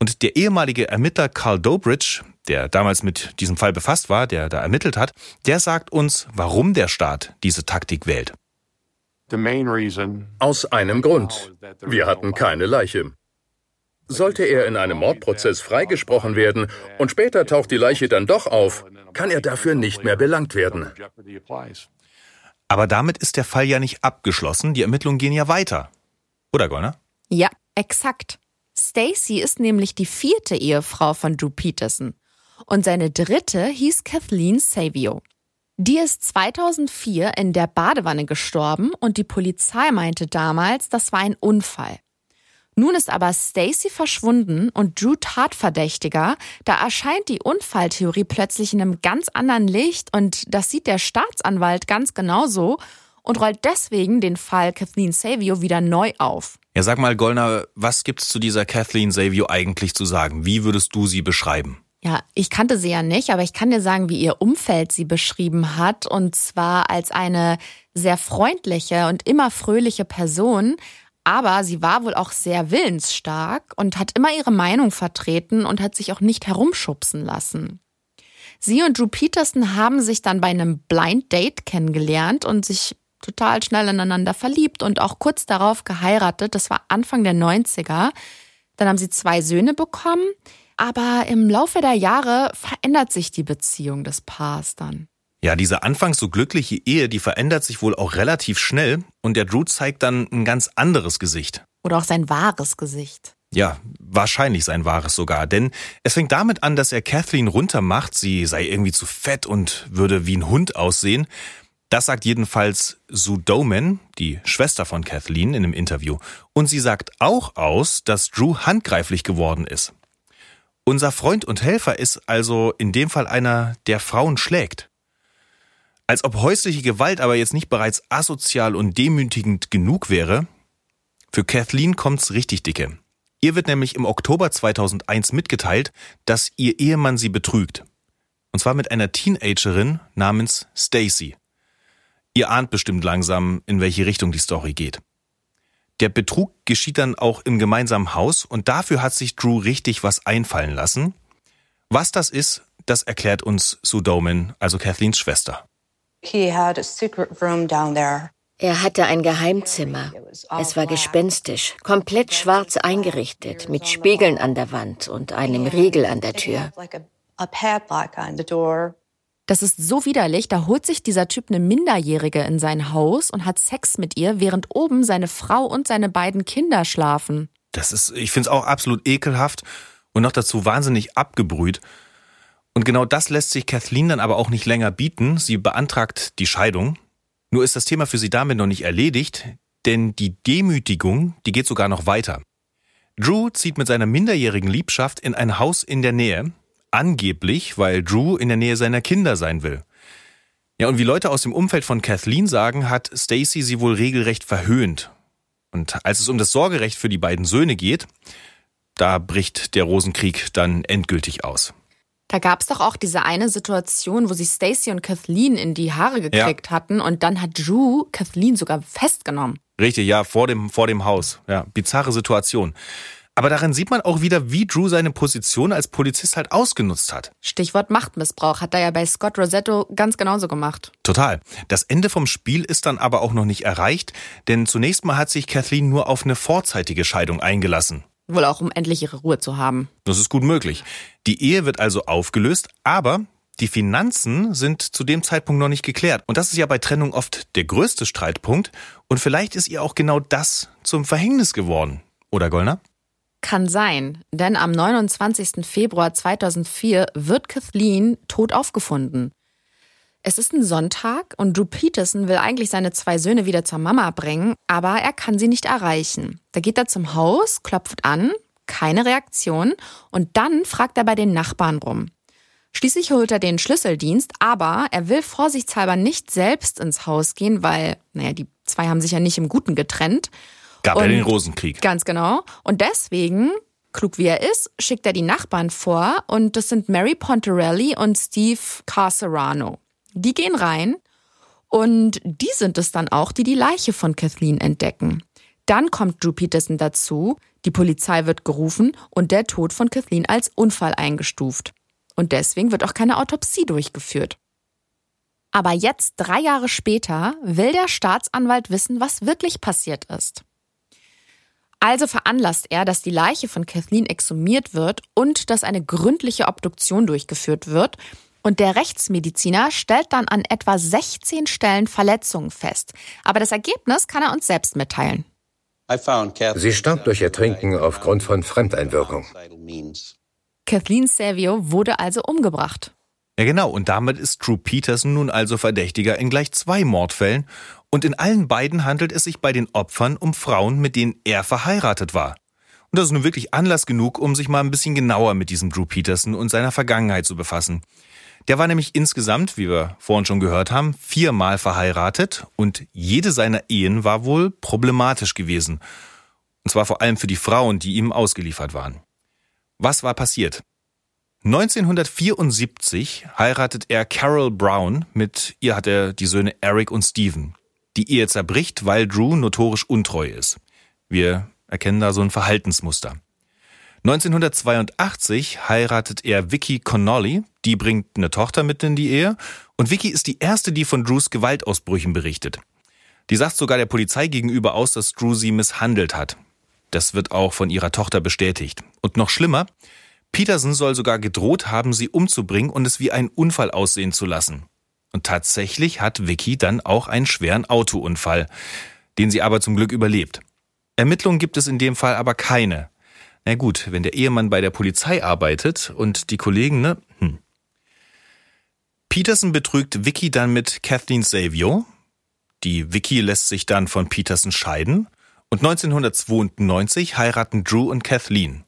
Und der ehemalige Ermittler Carl Dobridge, der damals mit diesem Fall befasst war, der da ermittelt hat, der sagt uns, warum der Staat diese Taktik wählt. Aus einem Grund. Wir hatten keine Leiche. Sollte er in einem Mordprozess freigesprochen werden und später taucht die Leiche dann doch auf, kann er dafür nicht mehr belangt werden. Aber damit ist der Fall ja nicht abgeschlossen. Die Ermittlungen gehen ja weiter. Oder, Golner? Ja, exakt. Stacy ist nämlich die vierte Ehefrau von Drew Peterson. Und seine dritte hieß Kathleen Savio. Die ist 2004 in der Badewanne gestorben und die Polizei meinte damals, das war ein Unfall. Nun ist aber Stacy verschwunden und Drew Tatverdächtiger. Da erscheint die Unfalltheorie plötzlich in einem ganz anderen Licht und das sieht der Staatsanwalt ganz genauso und rollt deswegen den Fall Kathleen Savio wieder neu auf. Ja, sag mal, Goldner, was gibt's zu dieser Kathleen Savio eigentlich zu sagen? Wie würdest du sie beschreiben? Ja, ich kannte sie ja nicht, aber ich kann dir sagen, wie ihr Umfeld sie beschrieben hat. Und zwar als eine sehr freundliche und immer fröhliche Person. Aber sie war wohl auch sehr willensstark und hat immer ihre Meinung vertreten und hat sich auch nicht herumschubsen lassen. Sie und Drew Peterson haben sich dann bei einem Blind Date kennengelernt und sich total schnell ineinander verliebt und auch kurz darauf geheiratet. Das war Anfang der 90er. Dann haben sie zwei Söhne bekommen. Aber im Laufe der Jahre verändert sich die Beziehung des Paars dann. Ja, diese anfangs so glückliche Ehe, die verändert sich wohl auch relativ schnell und der Drew zeigt dann ein ganz anderes Gesicht. Oder auch sein wahres Gesicht. Ja, wahrscheinlich sein wahres sogar, denn es fängt damit an, dass er Kathleen runtermacht, sie sei irgendwie zu fett und würde wie ein Hund aussehen. Das sagt jedenfalls Sue Doman, die Schwester von Kathleen, in einem Interview. Und sie sagt auch aus, dass Drew handgreiflich geworden ist. Unser Freund und Helfer ist also in dem Fall einer, der Frauen schlägt. Als ob häusliche Gewalt aber jetzt nicht bereits asozial und demütigend genug wäre, für Kathleen kommt's richtig dicke. Ihr wird nämlich im Oktober 2001 mitgeteilt, dass ihr Ehemann sie betrügt. Und zwar mit einer Teenagerin namens Stacy. Ihr ahnt bestimmt langsam, in welche Richtung die Story geht. Der Betrug geschieht dann auch im gemeinsamen Haus und dafür hat sich Drew richtig was einfallen lassen. Was das ist, das erklärt uns Sue Doman, also Kathleens Schwester. Er hatte ein Geheimzimmer. Es war gespenstisch, komplett schwarz eingerichtet, mit Spiegeln an der Wand und einem Riegel an der Tür. Das ist so widerlich, da holt sich dieser Typ eine Minderjährige in sein Haus und hat Sex mit ihr, während oben seine Frau und seine beiden Kinder schlafen. Das ist, ich finde es auch absolut ekelhaft und noch dazu wahnsinnig abgebrüht. Und genau das lässt sich Kathleen dann aber auch nicht länger bieten. Sie beantragt die Scheidung. Nur ist das Thema für sie damit noch nicht erledigt, denn die Demütigung, die geht sogar noch weiter. Drew zieht mit seiner minderjährigen Liebschaft in ein Haus in der Nähe, Angeblich, weil Drew in der Nähe seiner Kinder sein will. Ja, und wie Leute aus dem Umfeld von Kathleen sagen, hat Stacy sie wohl regelrecht verhöhnt. Und als es um das Sorgerecht für die beiden Söhne geht, da bricht der Rosenkrieg dann endgültig aus. Da gab es doch auch diese eine Situation, wo sich Stacy und Kathleen in die Haare gekriegt ja. hatten und dann hat Drew Kathleen sogar festgenommen. Richtig, ja, vor dem, vor dem Haus. Ja, bizarre Situation. Aber darin sieht man auch wieder, wie Drew seine Position als Polizist halt ausgenutzt hat. Stichwort Machtmissbrauch hat er ja bei Scott Rosetto ganz genauso gemacht. Total. Das Ende vom Spiel ist dann aber auch noch nicht erreicht, denn zunächst mal hat sich Kathleen nur auf eine vorzeitige Scheidung eingelassen. Wohl auch, um endlich ihre Ruhe zu haben. Das ist gut möglich. Die Ehe wird also aufgelöst, aber die Finanzen sind zu dem Zeitpunkt noch nicht geklärt. Und das ist ja bei Trennung oft der größte Streitpunkt. Und vielleicht ist ihr auch genau das zum Verhängnis geworden. Oder Gollner? Kann sein, denn am 29. Februar 2004 wird Kathleen tot aufgefunden. Es ist ein Sonntag und Drew Peterson will eigentlich seine zwei Söhne wieder zur Mama bringen, aber er kann sie nicht erreichen. Da geht er zum Haus, klopft an, keine Reaktion und dann fragt er bei den Nachbarn rum. Schließlich holt er den Schlüsseldienst, aber er will vorsichtshalber nicht selbst ins Haus gehen, weil, naja, die zwei haben sich ja nicht im Guten getrennt Gab und, ja den Rosenkrieg. Ganz genau. Und deswegen, klug wie er ist, schickt er die Nachbarn vor und das sind Mary Pontarelli und Steve Carcerano. Die gehen rein und die sind es dann auch, die die Leiche von Kathleen entdecken. Dann kommt Drew Peterson dazu, die Polizei wird gerufen und der Tod von Kathleen als Unfall eingestuft. Und deswegen wird auch keine Autopsie durchgeführt. Aber jetzt, drei Jahre später, will der Staatsanwalt wissen, was wirklich passiert ist. Also veranlasst er, dass die Leiche von Kathleen exhumiert wird und dass eine gründliche Obduktion durchgeführt wird, und der Rechtsmediziner stellt dann an etwa 16 Stellen Verletzungen fest. Aber das Ergebnis kann er uns selbst mitteilen. Sie starb durch Ertrinken aufgrund von Fremdeinwirkung. Kathleen Savio wurde also umgebracht. Ja genau, und damit ist Drew Peterson nun also Verdächtiger in gleich zwei Mordfällen. Und in allen beiden handelt es sich bei den Opfern um Frauen, mit denen er verheiratet war. Und das ist nun wirklich Anlass genug, um sich mal ein bisschen genauer mit diesem Drew Peterson und seiner Vergangenheit zu befassen. Der war nämlich insgesamt, wie wir vorhin schon gehört haben, viermal verheiratet und jede seiner Ehen war wohl problematisch gewesen. Und zwar vor allem für die Frauen, die ihm ausgeliefert waren. Was war passiert? 1974 heiratet er Carol Brown, mit ihr hat er die Söhne Eric und Stephen. Die Ehe zerbricht, weil Drew notorisch untreu ist. Wir erkennen da so ein Verhaltensmuster. 1982 heiratet er Vicky Connolly, die bringt eine Tochter mit in die Ehe und Vicky ist die erste, die von Drews Gewaltausbrüchen berichtet. Die sagt sogar der Polizei gegenüber aus, dass Drew sie misshandelt hat. Das wird auch von ihrer Tochter bestätigt. Und noch schlimmer, Peterson soll sogar gedroht haben, sie umzubringen und es wie ein Unfall aussehen zu lassen. Und tatsächlich hat Vicky dann auch einen schweren Autounfall, den sie aber zum Glück überlebt. Ermittlungen gibt es in dem Fall aber keine. Na gut, wenn der Ehemann bei der Polizei arbeitet und die Kollegen, ne? Hm. Peterson betrügt Vicky dann mit Kathleen Savio. Die Vicky lässt sich dann von Peterson scheiden. Und 1992 heiraten Drew und Kathleen.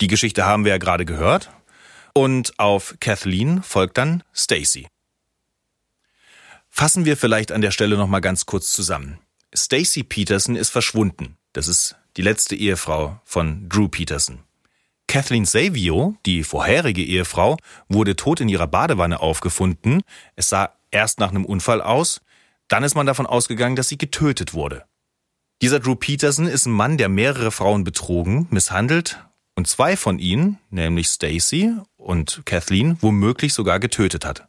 Die Geschichte haben wir ja gerade gehört. Und auf Kathleen folgt dann Stacy. Fassen wir vielleicht an der Stelle nochmal ganz kurz zusammen. Stacy Peterson ist verschwunden. Das ist die letzte Ehefrau von Drew Peterson. Kathleen Savio, die vorherige Ehefrau, wurde tot in ihrer Badewanne aufgefunden. Es sah erst nach einem Unfall aus, dann ist man davon ausgegangen, dass sie getötet wurde. Dieser Drew Peterson ist ein Mann, der mehrere Frauen betrogen, misshandelt und zwei von ihnen, nämlich Stacy und Kathleen, womöglich sogar getötet hat.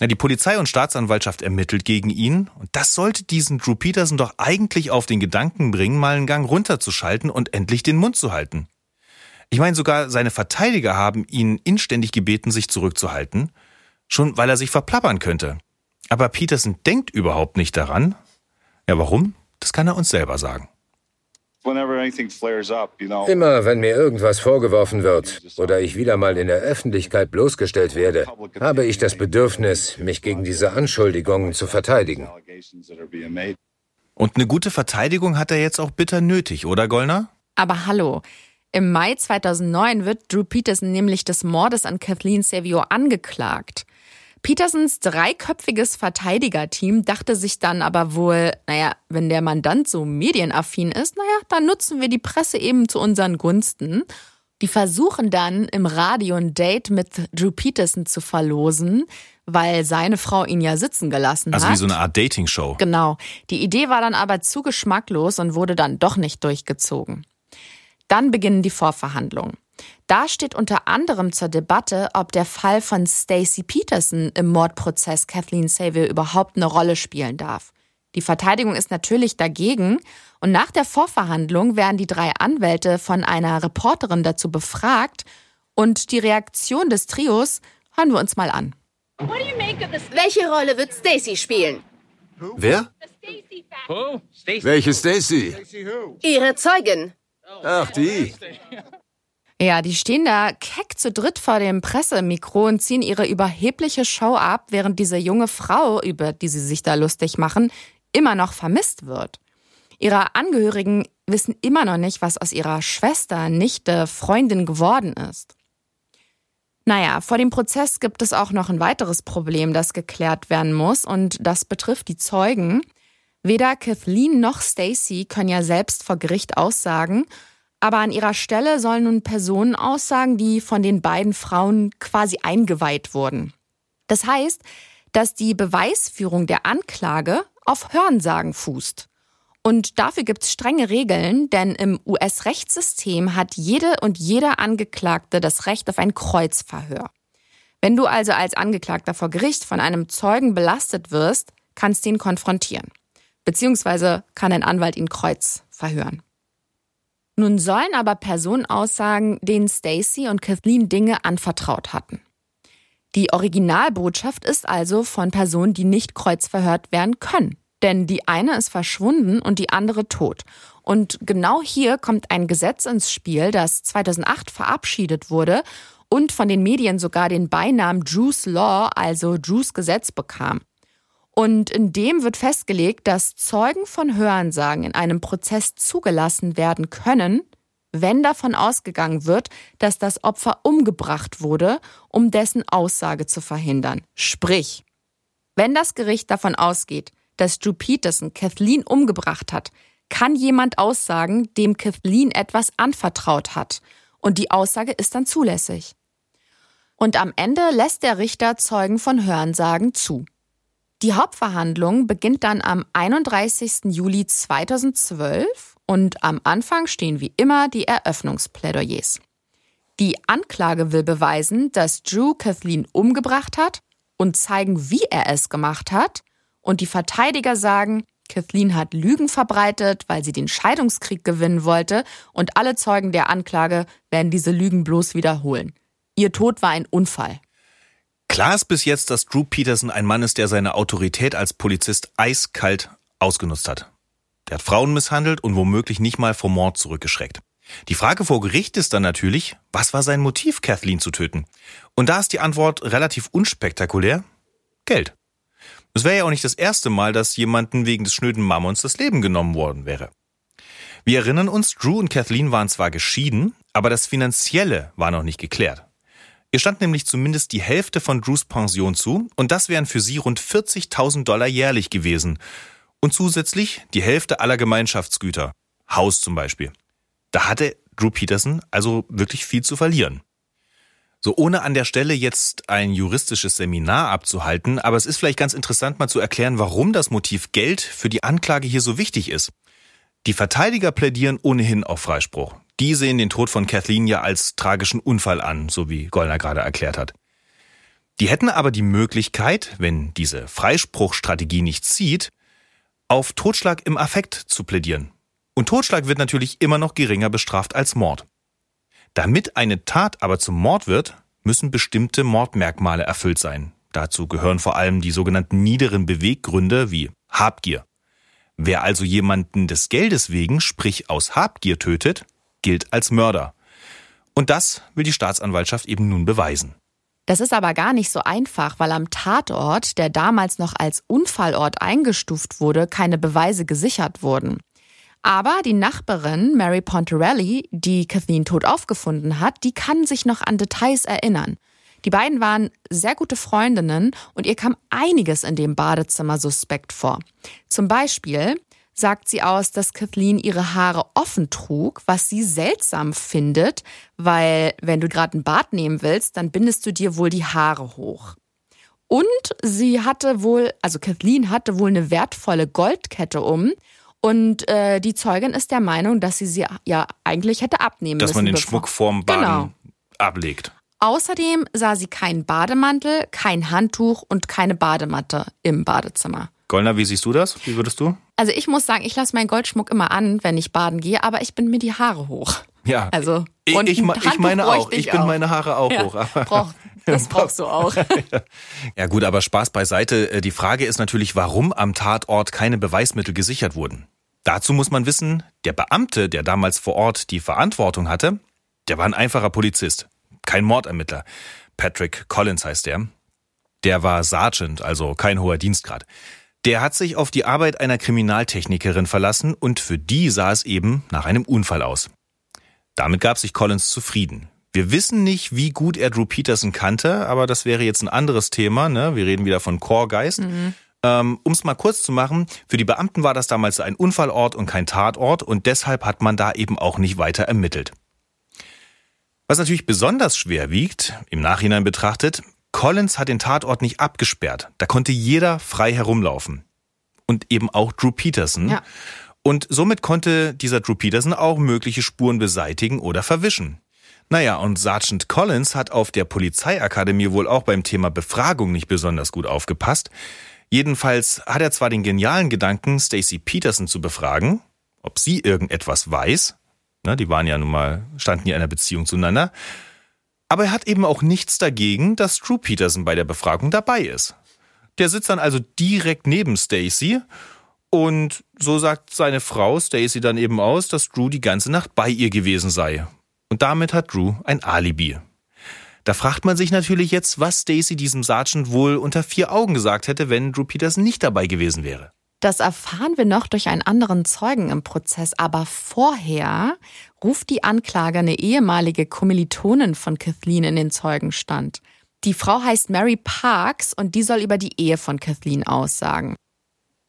Die Polizei und Staatsanwaltschaft ermittelt gegen ihn und das sollte diesen Drew Peterson doch eigentlich auf den Gedanken bringen, mal einen Gang runterzuschalten und endlich den Mund zu halten. Ich meine, sogar seine Verteidiger haben ihn inständig gebeten, sich zurückzuhalten, schon weil er sich verplappern könnte. Aber Peterson denkt überhaupt nicht daran. Ja, warum? Das kann er uns selber sagen. Immer wenn mir irgendwas vorgeworfen wird oder ich wieder mal in der Öffentlichkeit bloßgestellt werde, habe ich das Bedürfnis, mich gegen diese Anschuldigungen zu verteidigen. Und eine gute Verteidigung hat er jetzt auch bitter nötig, oder Gollner? Aber hallo. Im Mai 2009 wird Drew Peterson nämlich des Mordes an Kathleen Savio angeklagt. Petersens dreiköpfiges Verteidigerteam dachte sich dann aber wohl, naja, wenn der Mandant so medienaffin ist, naja, dann nutzen wir die Presse eben zu unseren Gunsten. Die versuchen dann im Radio ein Date mit Drew Peterson zu verlosen, weil seine Frau ihn ja sitzen gelassen also hat. Also wie so eine Art Dating-Show. Genau. Die Idee war dann aber zu geschmacklos und wurde dann doch nicht durchgezogen. Dann beginnen die Vorverhandlungen. Da steht unter anderem zur Debatte, ob der Fall von Stacey Peterson im Mordprozess Kathleen Saville überhaupt eine Rolle spielen darf. Die Verteidigung ist natürlich dagegen und nach der Vorverhandlung werden die drei Anwälte von einer Reporterin dazu befragt und die Reaktion des Trios hören wir uns mal an. Welche Rolle wird Stacey spielen? Wer? Welche Stacey? Ihre Zeugin. Ach, die. Ja, die stehen da keck zu dritt vor dem Pressemikro und ziehen ihre überhebliche Show ab, während diese junge Frau, über die sie sich da lustig machen, immer noch vermisst wird. Ihre Angehörigen wissen immer noch nicht, was aus ihrer Schwester, Nichte, Freundin geworden ist. Naja, vor dem Prozess gibt es auch noch ein weiteres Problem, das geklärt werden muss, und das betrifft die Zeugen. Weder Kathleen noch Stacy können ja selbst vor Gericht aussagen, aber an ihrer Stelle sollen nun Personen aussagen, die von den beiden Frauen quasi eingeweiht wurden. Das heißt, dass die Beweisführung der Anklage auf Hörensagen fußt. Und dafür gibt es strenge Regeln, denn im US-Rechtssystem hat jede und jeder Angeklagte das Recht auf ein Kreuzverhör. Wenn du also als Angeklagter vor Gericht von einem Zeugen belastet wirst, kannst du ihn konfrontieren. Beziehungsweise kann ein Anwalt ihn kreuz verhören. Nun sollen aber Personen aussagen, denen Stacy und Kathleen Dinge anvertraut hatten. Die Originalbotschaft ist also von Personen, die nicht kreuzverhört werden können. Denn die eine ist verschwunden und die andere tot. Und genau hier kommt ein Gesetz ins Spiel, das 2008 verabschiedet wurde und von den Medien sogar den Beinamen Drews Law, also Drews Gesetz bekam. Und in dem wird festgelegt, dass Zeugen von Hörensagen in einem Prozess zugelassen werden können, wenn davon ausgegangen wird, dass das Opfer umgebracht wurde, um dessen Aussage zu verhindern. Sprich, wenn das Gericht davon ausgeht, dass Drew Peterson Kathleen umgebracht hat, kann jemand aussagen, dem Kathleen etwas anvertraut hat. Und die Aussage ist dann zulässig. Und am Ende lässt der Richter Zeugen von Hörensagen zu. Die Hauptverhandlung beginnt dann am 31. Juli 2012 und am Anfang stehen wie immer die Eröffnungsplädoyers. Die Anklage will beweisen, dass Drew Kathleen umgebracht hat und zeigen, wie er es gemacht hat. Und die Verteidiger sagen, Kathleen hat Lügen verbreitet, weil sie den Scheidungskrieg gewinnen wollte und alle Zeugen der Anklage werden diese Lügen bloß wiederholen. Ihr Tod war ein Unfall. Klar ist bis jetzt, dass Drew Peterson ein Mann ist, der seine Autorität als Polizist eiskalt ausgenutzt hat. Der hat Frauen misshandelt und womöglich nicht mal vor Mord zurückgeschreckt. Die Frage vor Gericht ist dann natürlich, was war sein Motiv, Kathleen zu töten? Und da ist die Antwort relativ unspektakulär. Geld. Es wäre ja auch nicht das erste Mal, dass jemanden wegen des schnöden Mammons das Leben genommen worden wäre. Wir erinnern uns, Drew und Kathleen waren zwar geschieden, aber das Finanzielle war noch nicht geklärt. Ihr stand nämlich zumindest die Hälfte von Drews Pension zu und das wären für sie rund 40.000 Dollar jährlich gewesen. Und zusätzlich die Hälfte aller Gemeinschaftsgüter. Haus zum Beispiel. Da hatte Drew Peterson also wirklich viel zu verlieren. So ohne an der Stelle jetzt ein juristisches Seminar abzuhalten, aber es ist vielleicht ganz interessant mal zu erklären, warum das Motiv Geld für die Anklage hier so wichtig ist. Die Verteidiger plädieren ohnehin auf Freispruch. Die sehen den Tod von Kathleen ja als tragischen Unfall an, so wie Gollner gerade erklärt hat. Die hätten aber die Möglichkeit, wenn diese Freispruchstrategie nicht zieht, auf Totschlag im Affekt zu plädieren. Und Totschlag wird natürlich immer noch geringer bestraft als Mord. Damit eine Tat aber zum Mord wird, müssen bestimmte Mordmerkmale erfüllt sein. Dazu gehören vor allem die sogenannten niederen Beweggründe wie Habgier. Wer also jemanden des Geldes wegen, sprich aus Habgier tötet, gilt als Mörder. Und das will die Staatsanwaltschaft eben nun beweisen. Das ist aber gar nicht so einfach, weil am Tatort, der damals noch als Unfallort eingestuft wurde, keine Beweise gesichert wurden. Aber die Nachbarin Mary Pontarelli, die Kathleen tot aufgefunden hat, die kann sich noch an Details erinnern. Die beiden waren sehr gute Freundinnen und ihr kam einiges in dem Badezimmer suspekt vor. Zum Beispiel sagt sie aus, dass Kathleen ihre Haare offen trug, was sie seltsam findet, weil wenn du gerade ein Bad nehmen willst, dann bindest du dir wohl die Haare hoch. Und sie hatte wohl, also Kathleen hatte wohl eine wertvolle Goldkette um. Und äh, die Zeugin ist der Meinung, dass sie sie ja eigentlich hätte abnehmen dass müssen. Dass man den Schmuck vorm Baden genau. ablegt. Außerdem sah sie keinen Bademantel, kein Handtuch und keine Badematte im Badezimmer. Goldner, wie siehst du das? Wie würdest du? Also ich muss sagen, ich lasse meinen Goldschmuck immer an, wenn ich baden gehe, aber ich bin mir die Haare hoch. Ja. Also und ich, ich, ich meine auch. Ich, ich bin meine Haare auch ja, hoch. Brauch, das brauchst du auch. ja gut, aber Spaß beiseite. Äh, die Frage ist natürlich, warum am Tatort keine Beweismittel gesichert wurden. Dazu muss man wissen, der Beamte, der damals vor Ort die Verantwortung hatte, der war ein einfacher Polizist, kein Mordermittler. Patrick Collins heißt der. Der war Sergeant, also kein hoher Dienstgrad. Der hat sich auf die Arbeit einer Kriminaltechnikerin verlassen und für die sah es eben nach einem Unfall aus. Damit gab sich Collins zufrieden. Wir wissen nicht, wie gut er Drew Peterson kannte, aber das wäre jetzt ein anderes Thema. Ne? Wir reden wieder von Chorgeist. Mhm. Ähm, um es mal kurz zu machen, für die Beamten war das damals ein Unfallort und kein Tatort und deshalb hat man da eben auch nicht weiter ermittelt. Was natürlich besonders schwer wiegt, im Nachhinein betrachtet, Collins hat den Tatort nicht abgesperrt. Da konnte jeder frei herumlaufen. Und eben auch Drew Peterson. Ja. Und somit konnte dieser Drew Peterson auch mögliche Spuren beseitigen oder verwischen. Naja, und Sergeant Collins hat auf der Polizeiakademie wohl auch beim Thema Befragung nicht besonders gut aufgepasst. Jedenfalls hat er zwar den genialen Gedanken, Stacy Peterson zu befragen, ob sie irgendetwas weiß, ne, die waren ja nun mal, standen ja in einer Beziehung zueinander, aber er hat eben auch nichts dagegen, dass Drew Peterson bei der Befragung dabei ist. Der sitzt dann also direkt neben Stacy und so sagt seine Frau Stacy dann eben aus, dass Drew die ganze Nacht bei ihr gewesen sei. Und damit hat Drew ein Alibi. Da fragt man sich natürlich jetzt, was Stacy diesem Sergeant wohl unter vier Augen gesagt hätte, wenn Drew Peters nicht dabei gewesen wäre. Das erfahren wir noch durch einen anderen Zeugen im Prozess, aber vorher ruft die Anklage eine ehemalige Kommilitonin von Kathleen in den Zeugenstand. Die Frau heißt Mary Parks und die soll über die Ehe von Kathleen aussagen.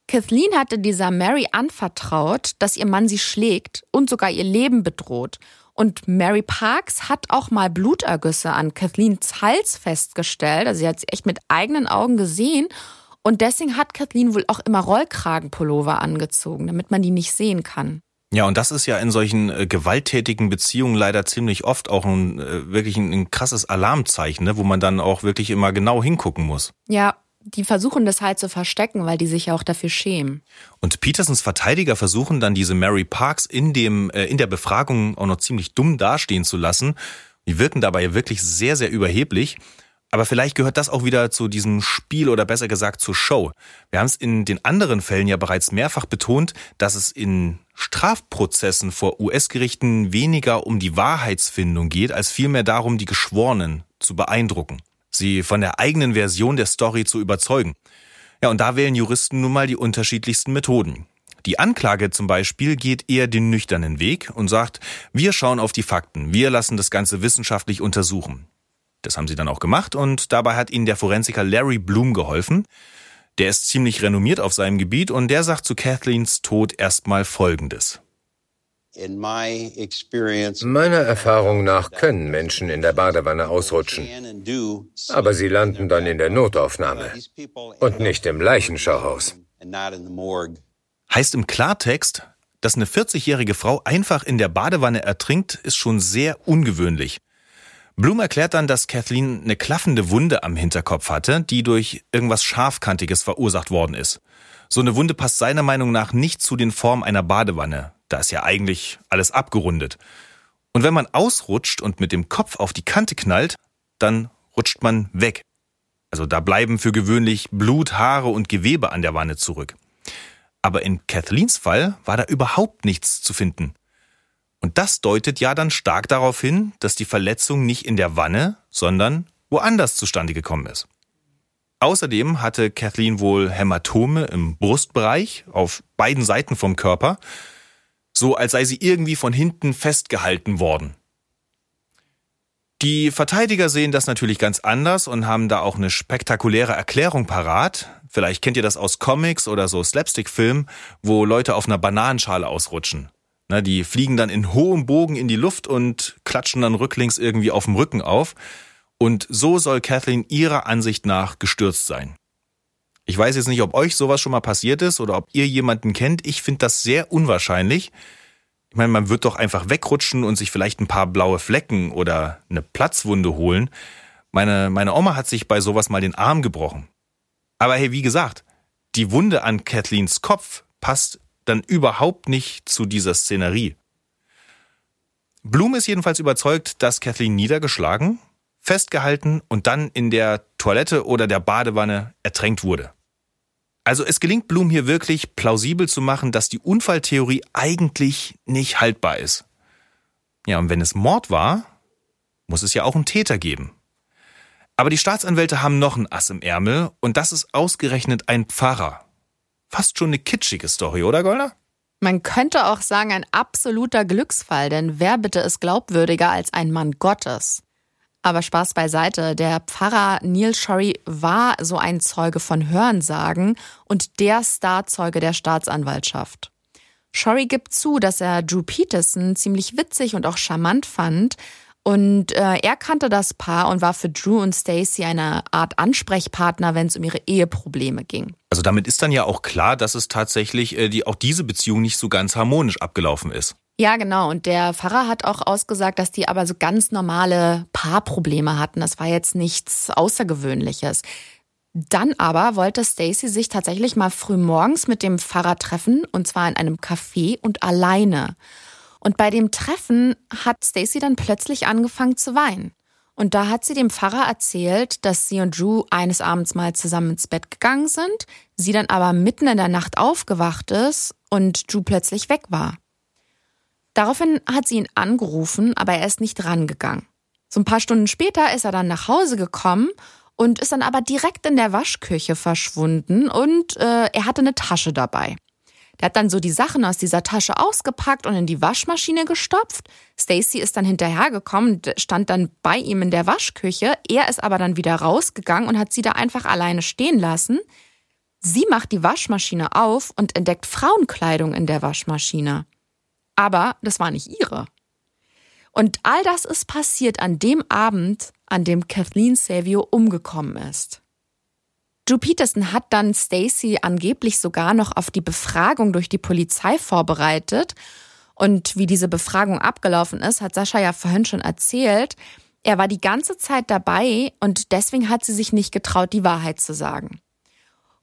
Kathleen hatte dieser Mary anvertraut, dass ihr Mann sie schlägt und sogar ihr Leben bedroht. Und Mary Parks hat auch mal Blutergüsse an Kathleens Hals festgestellt. Also sie hat sie echt mit eigenen Augen gesehen. Und deswegen hat Kathleen wohl auch immer Rollkragenpullover angezogen, damit man die nicht sehen kann. Ja, und das ist ja in solchen äh, gewalttätigen Beziehungen leider ziemlich oft auch ein äh, wirklich ein, ein krasses Alarmzeichen, ne, wo man dann auch wirklich immer genau hingucken muss. Ja, die versuchen das halt zu verstecken, weil die sich ja auch dafür schämen. Und Petersons Verteidiger versuchen dann diese Mary Parks in dem äh, in der Befragung auch noch ziemlich dumm dastehen zu lassen. Die wirken dabei wirklich sehr sehr überheblich. Aber vielleicht gehört das auch wieder zu diesem Spiel oder besser gesagt zur Show. Wir haben es in den anderen Fällen ja bereits mehrfach betont, dass es in Strafprozessen vor US-Gerichten weniger um die Wahrheitsfindung geht, als vielmehr darum, die Geschworenen zu beeindrucken sie von der eigenen Version der Story zu überzeugen. Ja, und da wählen Juristen nun mal die unterschiedlichsten Methoden. Die Anklage zum Beispiel geht eher den nüchternen Weg und sagt, wir schauen auf die Fakten, wir lassen das Ganze wissenschaftlich untersuchen. Das haben sie dann auch gemacht und dabei hat ihnen der Forensiker Larry Bloom geholfen. Der ist ziemlich renommiert auf seinem Gebiet und der sagt zu Kathleens Tod erstmal Folgendes. Meiner Erfahrung nach können Menschen in der Badewanne ausrutschen, aber sie landen dann in der Notaufnahme und nicht im Leichenschauhaus. Heißt im Klartext, dass eine 40-jährige Frau einfach in der Badewanne ertrinkt, ist schon sehr ungewöhnlich. Bloom erklärt dann, dass Kathleen eine klaffende Wunde am Hinterkopf hatte, die durch irgendwas Scharfkantiges verursacht worden ist. So eine Wunde passt seiner Meinung nach nicht zu den Formen einer Badewanne. Da ist ja eigentlich alles abgerundet. Und wenn man ausrutscht und mit dem Kopf auf die Kante knallt, dann rutscht man weg. Also da bleiben für gewöhnlich Blut, Haare und Gewebe an der Wanne zurück. Aber in Kathleens Fall war da überhaupt nichts zu finden. Und das deutet ja dann stark darauf hin, dass die Verletzung nicht in der Wanne, sondern woanders zustande gekommen ist. Außerdem hatte Kathleen wohl Hämatome im Brustbereich auf beiden Seiten vom Körper so als sei sie irgendwie von hinten festgehalten worden. Die Verteidiger sehen das natürlich ganz anders und haben da auch eine spektakuläre Erklärung parat. Vielleicht kennt ihr das aus Comics oder so Slapstick-Filmen, wo Leute auf einer Bananenschale ausrutschen. Na, die fliegen dann in hohem Bogen in die Luft und klatschen dann rücklings irgendwie auf dem Rücken auf. Und so soll Kathleen ihrer Ansicht nach gestürzt sein. Ich weiß jetzt nicht, ob euch sowas schon mal passiert ist oder ob ihr jemanden kennt. Ich finde das sehr unwahrscheinlich. Ich meine, man wird doch einfach wegrutschen und sich vielleicht ein paar blaue Flecken oder eine Platzwunde holen. Meine, meine Oma hat sich bei sowas mal den Arm gebrochen. Aber hey, wie gesagt, die Wunde an Kathleens Kopf passt dann überhaupt nicht zu dieser Szenerie. Blum ist jedenfalls überzeugt, dass Kathleen niedergeschlagen, festgehalten und dann in der Toilette oder der Badewanne ertränkt wurde. Also es gelingt Blum hier wirklich plausibel zu machen, dass die Unfalltheorie eigentlich nicht haltbar ist. Ja, und wenn es Mord war, muss es ja auch einen Täter geben. Aber die Staatsanwälte haben noch ein Ass im Ärmel und das ist ausgerechnet ein Pfarrer. Fast schon eine kitschige Story, oder Golda? Man könnte auch sagen, ein absoluter Glücksfall, denn wer bitte ist glaubwürdiger als ein Mann Gottes? Aber Spaß beiseite, der Pfarrer Neil Shorey war so ein Zeuge von Hörensagen und der Starzeuge der Staatsanwaltschaft. Shorey gibt zu, dass er Drew Peterson ziemlich witzig und auch charmant fand, und äh, er kannte das Paar und war für Drew und Stacy eine Art Ansprechpartner, wenn es um ihre Eheprobleme ging. Also damit ist dann ja auch klar, dass es tatsächlich äh, die, auch diese Beziehung nicht so ganz harmonisch abgelaufen ist. Ja, genau. Und der Pfarrer hat auch ausgesagt, dass die aber so ganz normale Paarprobleme hatten. Das war jetzt nichts Außergewöhnliches. Dann aber wollte Stacy sich tatsächlich mal früh morgens mit dem Pfarrer treffen, und zwar in einem Café und alleine. Und bei dem Treffen hat Stacy dann plötzlich angefangen zu weinen. Und da hat sie dem Pfarrer erzählt, dass sie und Drew eines Abends mal zusammen ins Bett gegangen sind, sie dann aber mitten in der Nacht aufgewacht ist und Drew plötzlich weg war. Daraufhin hat sie ihn angerufen, aber er ist nicht rangegangen. So ein paar Stunden später ist er dann nach Hause gekommen und ist dann aber direkt in der Waschküche verschwunden und äh, er hatte eine Tasche dabei. Der hat dann so die Sachen aus dieser Tasche ausgepackt und in die Waschmaschine gestopft. Stacy ist dann hinterhergekommen, stand dann bei ihm in der Waschküche. Er ist aber dann wieder rausgegangen und hat sie da einfach alleine stehen lassen. Sie macht die Waschmaschine auf und entdeckt Frauenkleidung in der Waschmaschine. Aber das war nicht ihre. Und all das ist passiert an dem Abend, an dem Kathleen Savio umgekommen ist. Drew Peterson hat dann Stacy angeblich sogar noch auf die Befragung durch die Polizei vorbereitet. Und wie diese Befragung abgelaufen ist, hat Sascha ja vorhin schon erzählt. Er war die ganze Zeit dabei und deswegen hat sie sich nicht getraut, die Wahrheit zu sagen.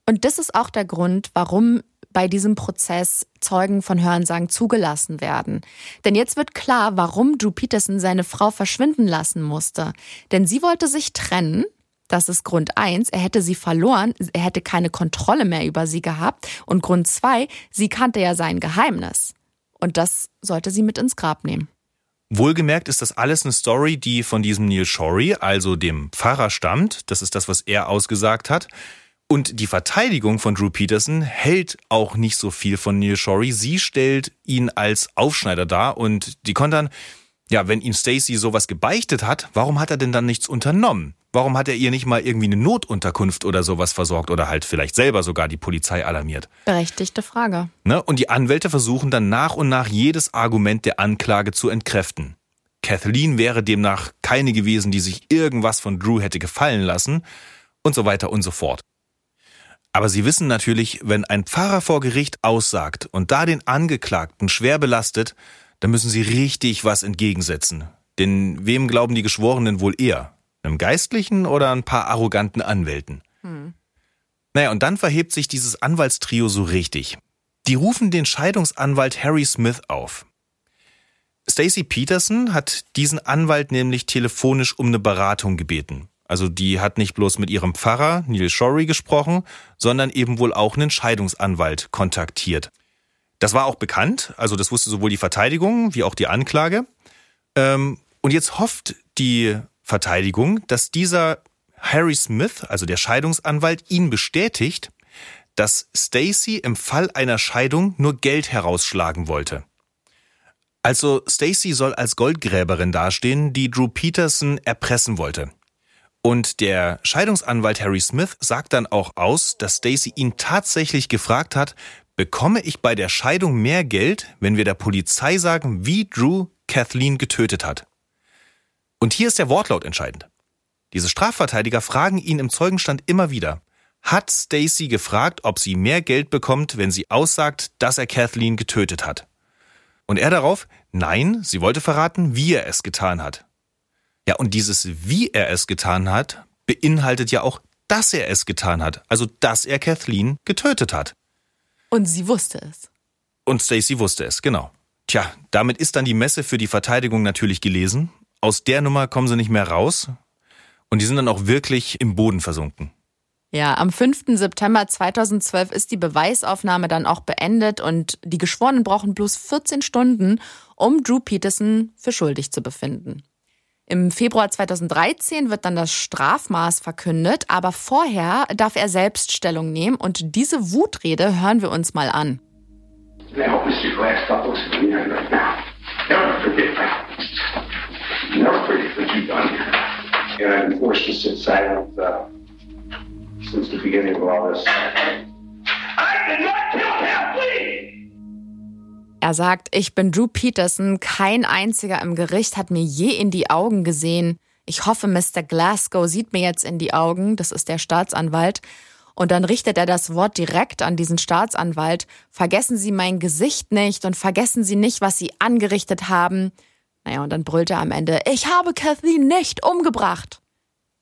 Und das ist auch der Grund, warum bei diesem Prozess Zeugen von Hörensagen zugelassen werden. Denn jetzt wird klar, warum Drew Peterson seine Frau verschwinden lassen musste. Denn sie wollte sich trennen das ist Grund eins. Er hätte sie verloren. Er hätte keine Kontrolle mehr über sie gehabt. Und Grund zwei, sie kannte ja sein Geheimnis. Und das sollte sie mit ins Grab nehmen. Wohlgemerkt ist das alles eine Story, die von diesem Neil Shorey, also dem Pfarrer, stammt. Das ist das, was er ausgesagt hat. Und die Verteidigung von Drew Peterson hält auch nicht so viel von Neil Shorey. Sie stellt ihn als Aufschneider dar und die kontern, ja, wenn ihm Stacy sowas gebeichtet hat, warum hat er denn dann nichts unternommen? Warum hat er ihr nicht mal irgendwie eine Notunterkunft oder sowas versorgt oder halt vielleicht selber sogar die Polizei alarmiert? Berechtigte Frage. Ne? Und die Anwälte versuchen dann nach und nach jedes Argument der Anklage zu entkräften. Kathleen wäre demnach keine gewesen, die sich irgendwas von Drew hätte gefallen lassen und so weiter und so fort. Aber sie wissen natürlich, wenn ein Pfarrer vor Gericht aussagt und da den Angeklagten schwer belastet, dann müssen sie richtig was entgegensetzen. Denn wem glauben die Geschworenen wohl eher? Einem Geistlichen oder ein paar arroganten Anwälten? Hm. Naja, und dann verhebt sich dieses Anwaltstrio so richtig. Die rufen den Scheidungsanwalt Harry Smith auf. Stacey Peterson hat diesen Anwalt nämlich telefonisch um eine Beratung gebeten. Also die hat nicht bloß mit ihrem Pfarrer Neil Shorey gesprochen, sondern eben wohl auch einen Scheidungsanwalt kontaktiert. Das war auch bekannt, also das wusste sowohl die Verteidigung wie auch die Anklage. Ähm, und jetzt hofft die Verteidigung, dass dieser Harry Smith, also der Scheidungsanwalt, ihn bestätigt, dass Stacy im Fall einer Scheidung nur Geld herausschlagen wollte. Also Stacy soll als Goldgräberin dastehen, die Drew Peterson erpressen wollte. Und der Scheidungsanwalt Harry Smith sagt dann auch aus, dass Stacy ihn tatsächlich gefragt hat, bekomme ich bei der Scheidung mehr Geld, wenn wir der Polizei sagen, wie Drew Kathleen getötet hat. Und hier ist der Wortlaut entscheidend. Diese Strafverteidiger fragen ihn im Zeugenstand immer wieder, hat Stacy gefragt, ob sie mehr Geld bekommt, wenn sie aussagt, dass er Kathleen getötet hat. Und er darauf, nein, sie wollte verraten, wie er es getan hat. Ja, und dieses wie er es getan hat, beinhaltet ja auch, dass er es getan hat, also dass er Kathleen getötet hat. Und sie wusste es. Und Stacy wusste es, genau. Tja, damit ist dann die Messe für die Verteidigung natürlich gelesen. Aus der Nummer kommen sie nicht mehr raus. Und die sind dann auch wirklich im Boden versunken. Ja, am 5. September 2012 ist die Beweisaufnahme dann auch beendet und die Geschworenen brauchen bloß 14 Stunden, um Drew Peterson für schuldig zu befinden. Im Februar 2013 wird dann das Strafmaß verkündet, aber vorher darf er selbst Stellung nehmen und diese Wutrede hören wir uns mal an. Never forget what you've done here. and been forced to sit silent uh, since the beginning of all this. I did not kill! Er sagt, ich bin Drew Peterson, kein einziger im Gericht hat mir je in die Augen gesehen. Ich hoffe, Mr. Glasgow sieht mir jetzt in die Augen, das ist der Staatsanwalt. Und dann richtet er das Wort direkt an diesen Staatsanwalt. Vergessen Sie mein Gesicht nicht und vergessen Sie nicht, was Sie angerichtet haben. Naja, und dann brüllt er am Ende, ich habe Kathleen nicht umgebracht.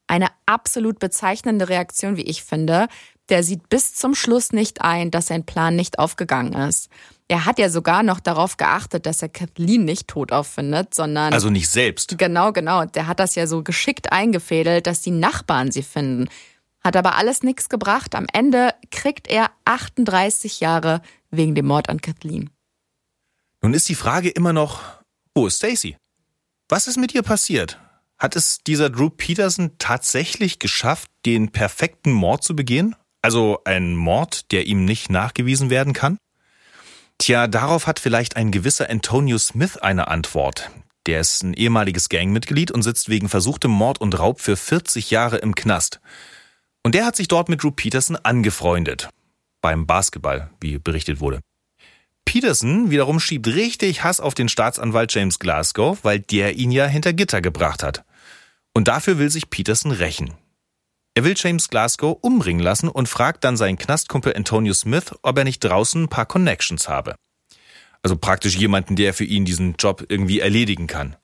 Eine absolut bezeichnende Reaktion, wie ich finde. Der sieht bis zum Schluss nicht ein, dass sein Plan nicht aufgegangen ist. Er hat ja sogar noch darauf geachtet, dass er Kathleen nicht tot auffindet, sondern. Also nicht selbst. Genau, genau. Der hat das ja so geschickt eingefädelt, dass die Nachbarn sie finden. Hat aber alles nichts gebracht. Am Ende kriegt er 38 Jahre wegen dem Mord an Kathleen. Nun ist die Frage immer noch, wo ist Stacy? Was ist mit ihr passiert? Hat es dieser Drew Peterson tatsächlich geschafft, den perfekten Mord zu begehen? Also ein Mord, der ihm nicht nachgewiesen werden kann? Tja, darauf hat vielleicht ein gewisser Antonio Smith eine Antwort. Der ist ein ehemaliges Gangmitglied und sitzt wegen versuchtem Mord und Raub für 40 Jahre im Knast. Und der hat sich dort mit Drew Peterson angefreundet. Beim Basketball, wie berichtet wurde. Peterson wiederum schiebt richtig Hass auf den Staatsanwalt James Glasgow, weil der ihn ja hinter Gitter gebracht hat. Und dafür will sich Peterson rächen. Er will James Glasgow umbringen lassen und fragt dann seinen Knastkumpel Antonio Smith, ob er nicht draußen ein paar Connections habe. Also praktisch jemanden, der für ihn diesen Job irgendwie erledigen kann.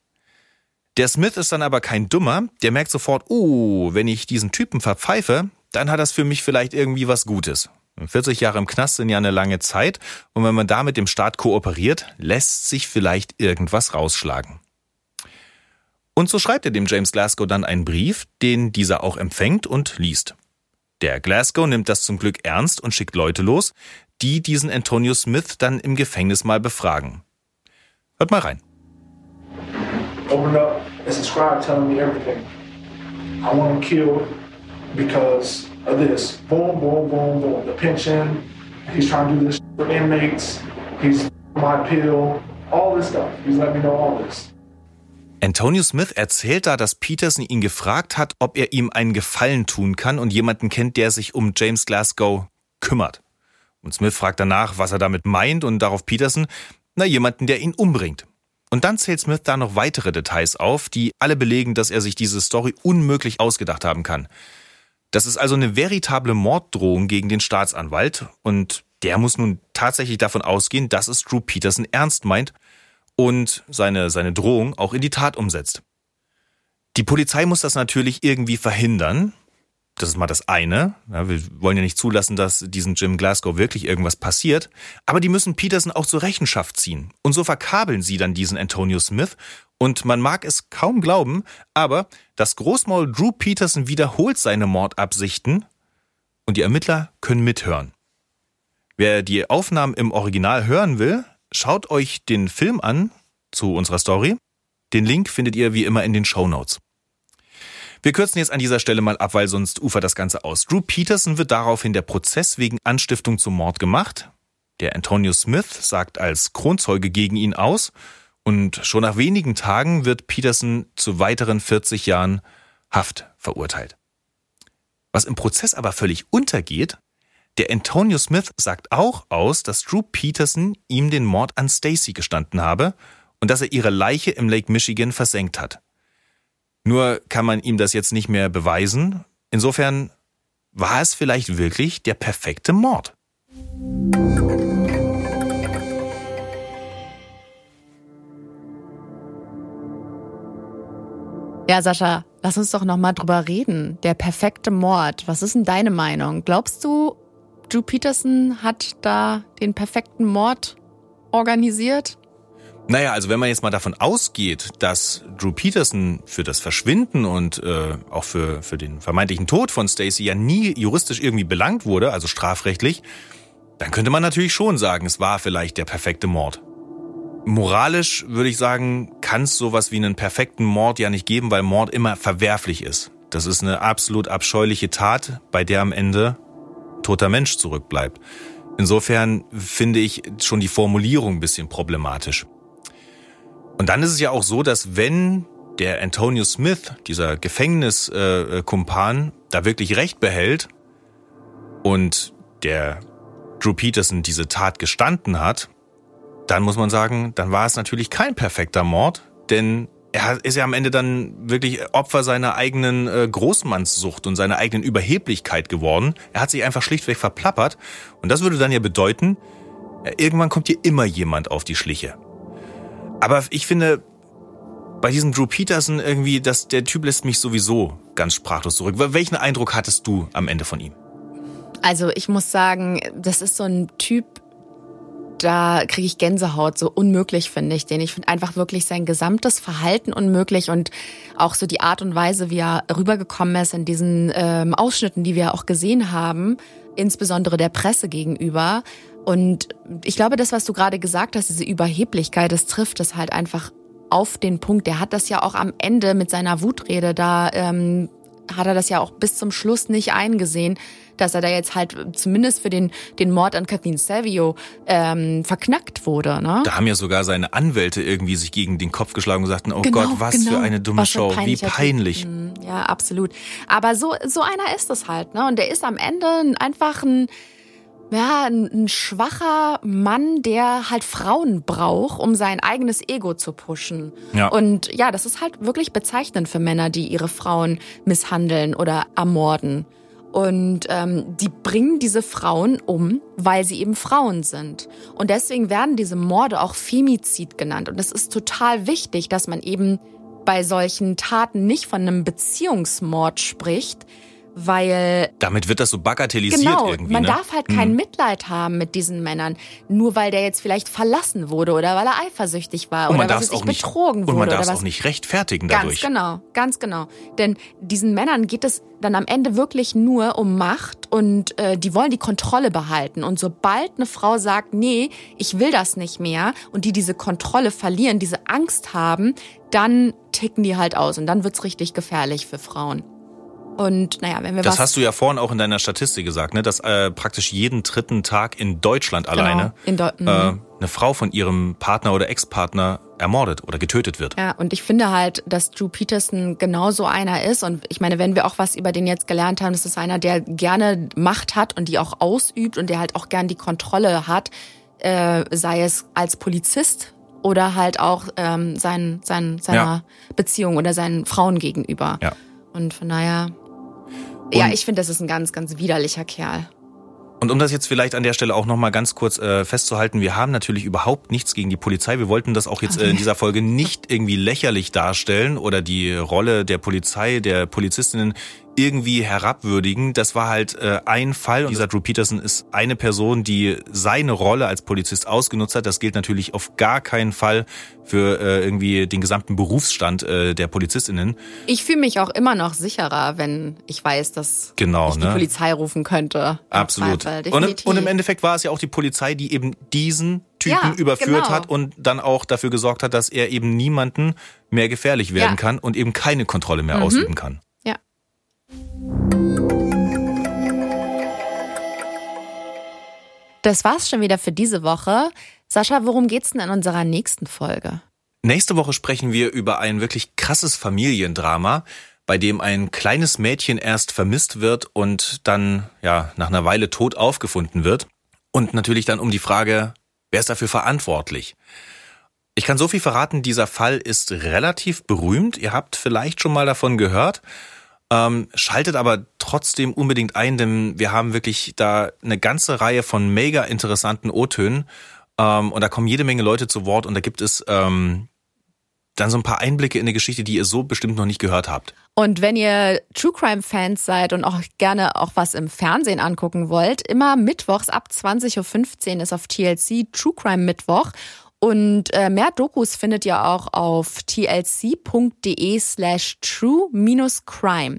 Der Smith ist dann aber kein Dummer, der merkt sofort, oh, wenn ich diesen Typen verpfeife, dann hat das für mich vielleicht irgendwie was Gutes. 40 Jahre im Knast sind ja eine lange Zeit und wenn man da mit dem Staat kooperiert, lässt sich vielleicht irgendwas rausschlagen. Und so schreibt er dem James Glasgow dann einen Brief, den dieser auch empfängt und liest. Der Glasgow nimmt das zum Glück ernst und schickt Leute los, die diesen Antonio Smith dann im Gefängnis mal befragen. Hört mal rein. Open up and subscribe telling me everything. I want him killed because of this. Boom, boom, boom, boom. The pension, he's trying to do this for inmates, he's my pill, all this stuff. He's letting me know all this. Antonio Smith erzählt da, dass Peterson ihn gefragt hat, ob er ihm einen Gefallen tun kann und jemanden kennt, der sich um James Glasgow kümmert. Und Smith fragt danach, was er damit meint und darauf Peterson, na jemanden, der ihn umbringt. Und dann zählt Smith da noch weitere Details auf, die alle belegen, dass er sich diese Story unmöglich ausgedacht haben kann. Das ist also eine veritable Morddrohung gegen den Staatsanwalt und der muss nun tatsächlich davon ausgehen, dass es Drew Peterson ernst meint und seine, seine Drohung auch in die Tat umsetzt. Die Polizei muss das natürlich irgendwie verhindern. Das ist mal das eine. Ja, wir wollen ja nicht zulassen, dass diesem Jim Glasgow wirklich irgendwas passiert. Aber die müssen Peterson auch zur Rechenschaft ziehen. Und so verkabeln sie dann diesen Antonio Smith. Und man mag es kaum glauben, aber das Großmaul Drew Peterson wiederholt seine Mordabsichten und die Ermittler können mithören. Wer die Aufnahmen im Original hören will, Schaut euch den Film an zu unserer Story. Den Link findet ihr wie immer in den Show Notes. Wir kürzen jetzt an dieser Stelle mal ab, weil sonst ufert das Ganze aus. Drew Peterson wird daraufhin der Prozess wegen Anstiftung zum Mord gemacht. Der Antonio Smith sagt als Kronzeuge gegen ihn aus und schon nach wenigen Tagen wird Peterson zu weiteren 40 Jahren Haft verurteilt. Was im Prozess aber völlig untergeht, der Antonio Smith sagt auch aus, dass Drew Peterson ihm den Mord an Stacy gestanden habe und dass er ihre Leiche im Lake Michigan versenkt hat. Nur kann man ihm das jetzt nicht mehr beweisen. Insofern war es vielleicht wirklich der perfekte Mord. Ja, Sascha, lass uns doch noch mal drüber reden. Der perfekte Mord. Was ist denn deine Meinung? Glaubst du, Drew Peterson hat da den perfekten Mord organisiert? Naja, also wenn man jetzt mal davon ausgeht, dass Drew Peterson für das Verschwinden und äh, auch für, für den vermeintlichen Tod von Stacy ja nie juristisch irgendwie belangt wurde, also strafrechtlich, dann könnte man natürlich schon sagen, es war vielleicht der perfekte Mord. Moralisch würde ich sagen, kann es sowas wie einen perfekten Mord ja nicht geben, weil Mord immer verwerflich ist. Das ist eine absolut abscheuliche Tat, bei der am Ende toter Mensch zurückbleibt. Insofern finde ich schon die Formulierung ein bisschen problematisch. Und dann ist es ja auch so, dass wenn der Antonio Smith, dieser Gefängniskumpan, da wirklich Recht behält und der Drew Peterson diese Tat gestanden hat, dann muss man sagen, dann war es natürlich kein perfekter Mord, denn er ist ja am Ende dann wirklich Opfer seiner eigenen äh, Großmannssucht und seiner eigenen Überheblichkeit geworden. Er hat sich einfach schlichtweg verplappert. Und das würde dann ja bedeuten, irgendwann kommt hier immer jemand auf die Schliche. Aber ich finde, bei diesem Drew Peterson irgendwie, dass der Typ lässt mich sowieso ganz sprachlos zurück. Welchen Eindruck hattest du am Ende von ihm? Also ich muss sagen, das ist so ein Typ, da kriege ich Gänsehaut, so unmöglich finde ich den. Ich finde einfach wirklich sein gesamtes Verhalten unmöglich und auch so die Art und Weise, wie er rübergekommen ist in diesen ähm, Ausschnitten, die wir auch gesehen haben, insbesondere der Presse gegenüber. Und ich glaube, das, was du gerade gesagt hast, diese Überheblichkeit, das trifft es halt einfach auf den Punkt. Der hat das ja auch am Ende mit seiner Wutrede da, ähm, hat er das ja auch bis zum Schluss nicht eingesehen, dass er da jetzt halt zumindest für den, den Mord an Kathleen Savio ähm, verknackt wurde. Ne? Da haben ja sogar seine Anwälte irgendwie sich gegen den Kopf geschlagen und sagten, oh genau, Gott, was genau. für eine dumme Show, wie peinlich. Typ. Ja, absolut. Aber so, so einer ist es halt. Ne? Und der ist am Ende einfach ein ja, ein, schwacher Mann, der halt Frauen braucht, um sein eigenes Ego zu pushen. Ja. Und ja, das ist halt wirklich bezeichnend für Männer, die ihre Frauen misshandeln oder ermorden. Und ähm, die bringen diese Frauen um, weil sie eben Frauen sind. Und deswegen werden diese Morde auch Femizid genannt. Und es ist total wichtig, dass man eben bei solchen Taten nicht von einem Beziehungsmord spricht, weil damit wird das so bagatellisiert genau, irgendwie. Man ne? darf halt kein hm. Mitleid haben mit diesen Männern, nur weil der jetzt vielleicht verlassen wurde oder weil er eifersüchtig war und oder weil er nicht betrogen wurde. Und man darf es auch nicht rechtfertigen dadurch. Ganz genau, ganz genau. Denn diesen Männern geht es dann am Ende wirklich nur um Macht und äh, die wollen die Kontrolle behalten. Und sobald eine Frau sagt, nee, ich will das nicht mehr und die diese Kontrolle verlieren, diese Angst haben, dann ticken die halt aus und dann wird's richtig gefährlich für Frauen. Und naja, wenn wir Das hast du ja vorhin auch in deiner Statistik gesagt, ne? dass äh, praktisch jeden dritten Tag in Deutschland genau, alleine in Deu äh, mhm. eine Frau von ihrem Partner oder Ex-Partner ermordet oder getötet wird. Ja, und ich finde halt, dass Drew Peterson genauso einer ist. Und ich meine, wenn wir auch was über den jetzt gelernt haben, das ist einer, der gerne Macht hat und die auch ausübt und der halt auch gern die Kontrolle hat, äh, sei es als Polizist oder halt auch ähm, sein, sein, seiner ja. Beziehung oder seinen Frauen gegenüber. Ja. Und von daher ja, ich finde, das ist ein ganz, ganz widerlicher Kerl. Und um das jetzt vielleicht an der Stelle auch nochmal ganz kurz äh, festzuhalten, wir haben natürlich überhaupt nichts gegen die Polizei. Wir wollten das auch jetzt äh, in dieser Folge nicht irgendwie lächerlich darstellen oder die Rolle der Polizei, der Polizistinnen irgendwie herabwürdigen. Das war halt äh, ein Fall. Und dieser Drew Peterson ist eine Person, die seine Rolle als Polizist ausgenutzt hat. Das gilt natürlich auf gar keinen Fall für äh, irgendwie den gesamten Berufsstand äh, der Polizistinnen. Ich fühle mich auch immer noch sicherer, wenn ich weiß, dass genau, ich die ne? Polizei rufen könnte. Absolut. Und, und, im Endeffekt war es ja auch die Polizei, die eben diesen Typen ja, überführt genau. hat und dann auch dafür gesorgt hat, dass er eben niemanden mehr gefährlich werden ja. kann und eben keine Kontrolle mehr mhm. ausüben kann. Das war's schon wieder für diese Woche. Sascha, worum geht's denn in unserer nächsten Folge? Nächste Woche sprechen wir über ein wirklich krasses Familiendrama, bei dem ein kleines Mädchen erst vermisst wird und dann ja nach einer Weile tot aufgefunden wird. Und natürlich dann um die Frage, wer ist dafür verantwortlich? Ich kann so viel verraten, dieser Fall ist relativ berühmt. Ihr habt vielleicht schon mal davon gehört. Ähm, schaltet aber trotzdem unbedingt ein, denn wir haben wirklich da eine ganze Reihe von mega interessanten O-Tönen. Ähm, und da kommen jede Menge Leute zu Wort und da gibt es ähm, dann so ein paar Einblicke in eine Geschichte, die ihr so bestimmt noch nicht gehört habt. Und wenn ihr True Crime Fans seid und auch gerne auch was im Fernsehen angucken wollt, immer mittwochs ab 20.15 Uhr ist auf TLC True Crime Mittwoch. Und äh, mehr Dokus findet ihr auch auf tlc.de slash true-crime.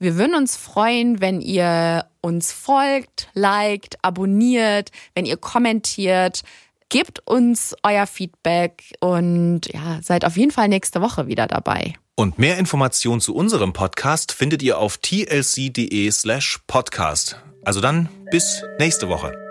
Wir würden uns freuen, wenn ihr uns folgt, liked, abonniert, wenn ihr kommentiert. Gebt uns euer Feedback und ja, seid auf jeden Fall nächste Woche wieder dabei. Und mehr Informationen zu unserem Podcast findet ihr auf tlc.de slash podcast. Also dann bis nächste Woche.